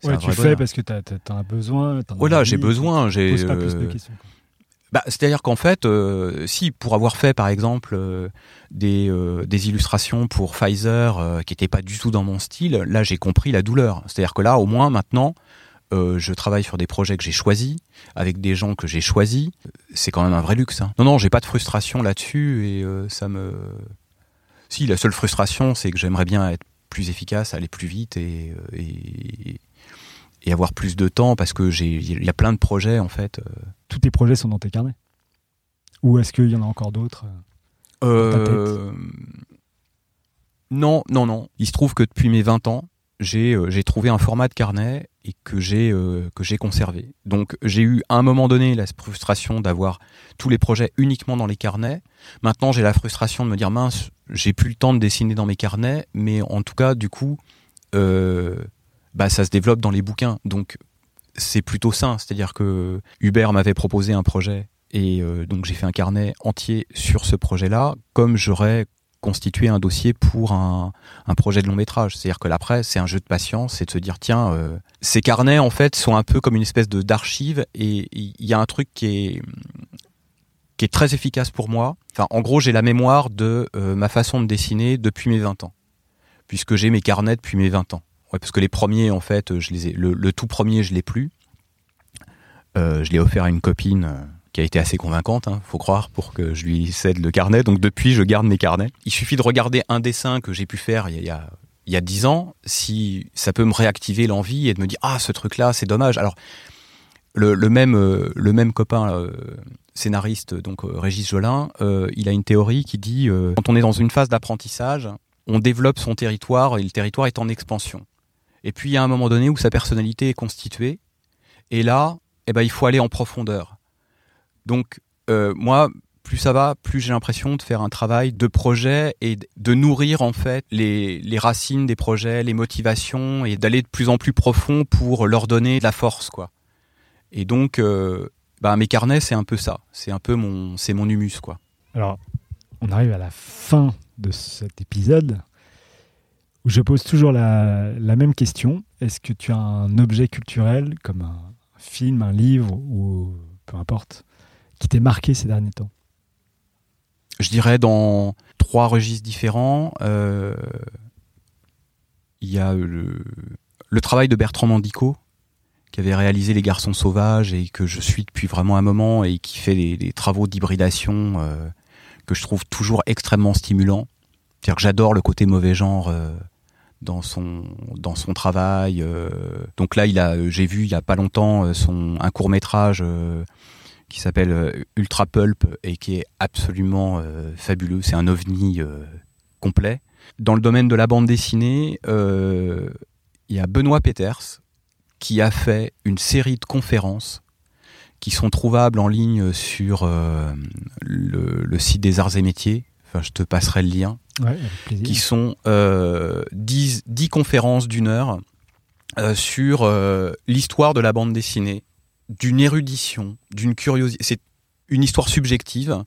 Ouais, tu fais bonheur. parce que tu as, un besoin. as Voilà, j'ai besoin. tu J'ai. poses pas plus de questions. quoi. Bah, C'est-à-dire qu'en fait, euh, si pour avoir fait par exemple euh, des, euh, des illustrations pour Pfizer euh, qui n'étaient pas du tout dans mon style, là j'ai compris la douleur. C'est-à-dire que là, au moins maintenant, euh, je travaille sur des projets que j'ai choisis, avec des gens que j'ai choisis. C'est quand même un vrai luxe. hein. Non, non, j'ai pas de frustration là-dessus et euh, ça me. Si, la seule frustration, c'est que j'aimerais bien être plus efficace, aller plus vite et, et, et avoir plus de temps parce que j'ai il y a plein de projets en fait. euh, Tous tes projets sont dans tes carnets Ou est-ce qu'il y en a encore d'autres ta Euh, Non, non, non. Il se trouve que depuis mes 20 ans, j'ai euh, trouvé un format de carnet et que j'ai euh, que j'ai conservé. Donc j'ai eu à un moment donné la frustration d'avoir tous les projets uniquement dans les carnets. Maintenant j'ai la frustration de me dire mince, j'ai plus le temps de dessiner dans mes carnets, mais en tout cas du coup, euh, bah ça se développe dans les bouquins. Donc c'est plutôt sain. C'est-à-dire que Hubert m'avait proposé un projet et euh, donc j'ai fait un carnet entier sur ce projet-là, comme j'aurais constitué un dossier pour un, un projet de long métrage. C'est-à-dire que l'après, c'est un jeu de patience, c'est de se dire tiens, euh, ces carnets en fait sont un peu comme une espèce de d'archive et il y a un truc qui est qui est très efficace pour moi. Enfin, en gros, j'ai la mémoire de euh, ma façon de dessiner depuis mes 20 ans, puisque j'ai mes carnets depuis mes 20 ans. Ouais, parce que les premiers, en fait, je les ai, le, le tout premier, je l'ai plus. Euh, je l'ai offert à une copine euh, qui a été assez convaincante, hein, faut croire, pour que je lui cède le carnet. Donc depuis, je garde mes carnets. Il suffit de regarder un dessin que j'ai pu faire il y a, il y a il y a 10 ans, si ça peut me réactiver l'envie et de me dire ah ce truc là c'est dommage. Alors le, le même euh, le même copain euh, scénariste donc euh, Régis Jolin, euh, il a une théorie qui dit euh, quand on est dans une phase d'apprentissage, on développe son territoire et le territoire est en expansion. Et puis il y a un moment donné où sa personnalité est constituée et là eh ben il faut aller en profondeur. Donc euh, moi plus ça va, plus j'ai l'impression de faire un travail de projet et de nourrir en fait les, les racines des projets, les motivations et d'aller de plus en plus profond pour leur donner de la force quoi. Et donc euh, bah, mes carnets c'est un peu ça, c'est un peu mon c'est mon humus quoi. Alors, on arrive à la fin de cet épisode je pose toujours la, même question. Est-ce que tu as un objet culturel, comme un film, un livre ou peu importe, qui t'est marqué ces derniers temps? Je dirais dans trois registres différents. euh, Il y a le, travail de Bertrand Mandico, qui avait réalisé Les Garçons Sauvages et que je suis depuis vraiment un moment et qui fait des, des travaux d'hybridation euh, que je trouve toujours extrêmement stimulants. C'est-à-dire que j'adore le côté mauvais genre euh, dans son dans son travail. euh. Donc là, il a, j'ai vu il y a pas longtemps euh, son un court métrage qui s'appelle euh, Ultra Pulp et qui est absolument euh, fabuleux. C'est un ovni euh, complet. Dans le domaine de la bande dessinée, euh, il y a Benoît Peters qui a fait une série de conférences qui sont trouvables en ligne sur euh, le, le site des arts et métiers. Enfin, je te passerai le lien. Ouais, qui sont euh, 10, 10 conférences d'une heure euh, sur euh, l'histoire de la bande dessinée, d'une érudition, d'une curiosité. C'est une histoire subjective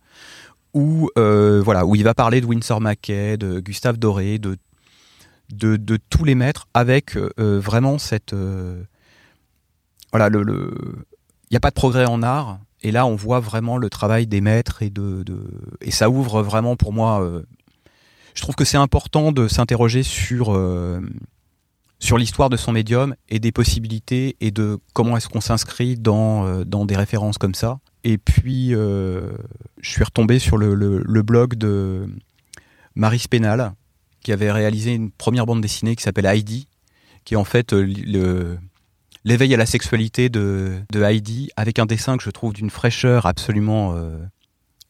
où euh, voilà où il va parler de Winsor McKay, de Gustave Doré, de de, de tous les maîtres avec euh, vraiment cette euh, voilà le il n'y a pas de progrès en art et là on voit vraiment le travail des maîtres et de, de et ça ouvre vraiment pour moi euh, je trouve que c'est important de s'interroger sur sur l'histoire de son médium et des possibilités et de comment est-ce qu'on s'inscrit dans dans des références comme ça. Et puis, euh, je suis retombé sur le, le, blog de Marie Spénal, qui avait réalisé une première bande dessinée qui s'appelle Heidi, qui est en fait euh, l'éveil à la sexualité de, de, Heidi, avec un dessin que je trouve d'une fraîcheur absolument euh,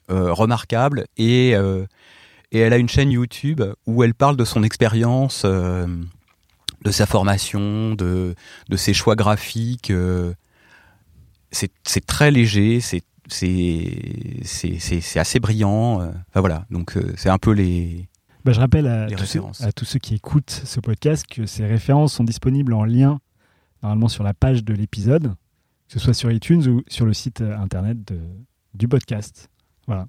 euh remarquable. Et, et elle a une chaîne YouTube où elle parle de son expérience, de sa formation, de, de ses choix graphiques c'est très léger, c'est c'est assez brillant. Euh, enfin voilà, donc euh, c'est un peu les. Bah, je rappelle à, tous ceux, à, tous ceux, qui écoutent ce podcast que ces références sont disponibles en lien normalement sur la page de l'épisode, que ce soit sur iTunes ou sur le site euh, internet du podcast. Voilà.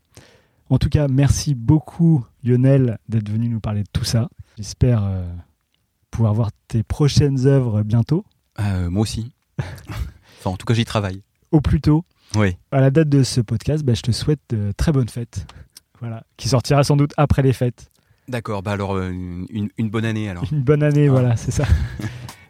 En tout cas, merci beaucoup Lionel d'être venu nous parler de tout ça. J'espère pouvoir voir tes prochaines œuvres bientôt. moi aussi. (laughs) enfin, en tout cas, j'y travaille au plus tôt. Oui. À la date de ce podcast, bah, je te souhaite de très bonnes fêtes. Voilà, qui sortira sans doute après les fêtes. D'accord, bah alors euh, une, une, bonne année alors. Une bonne année, ah. voilà, c'est ça. (laughs)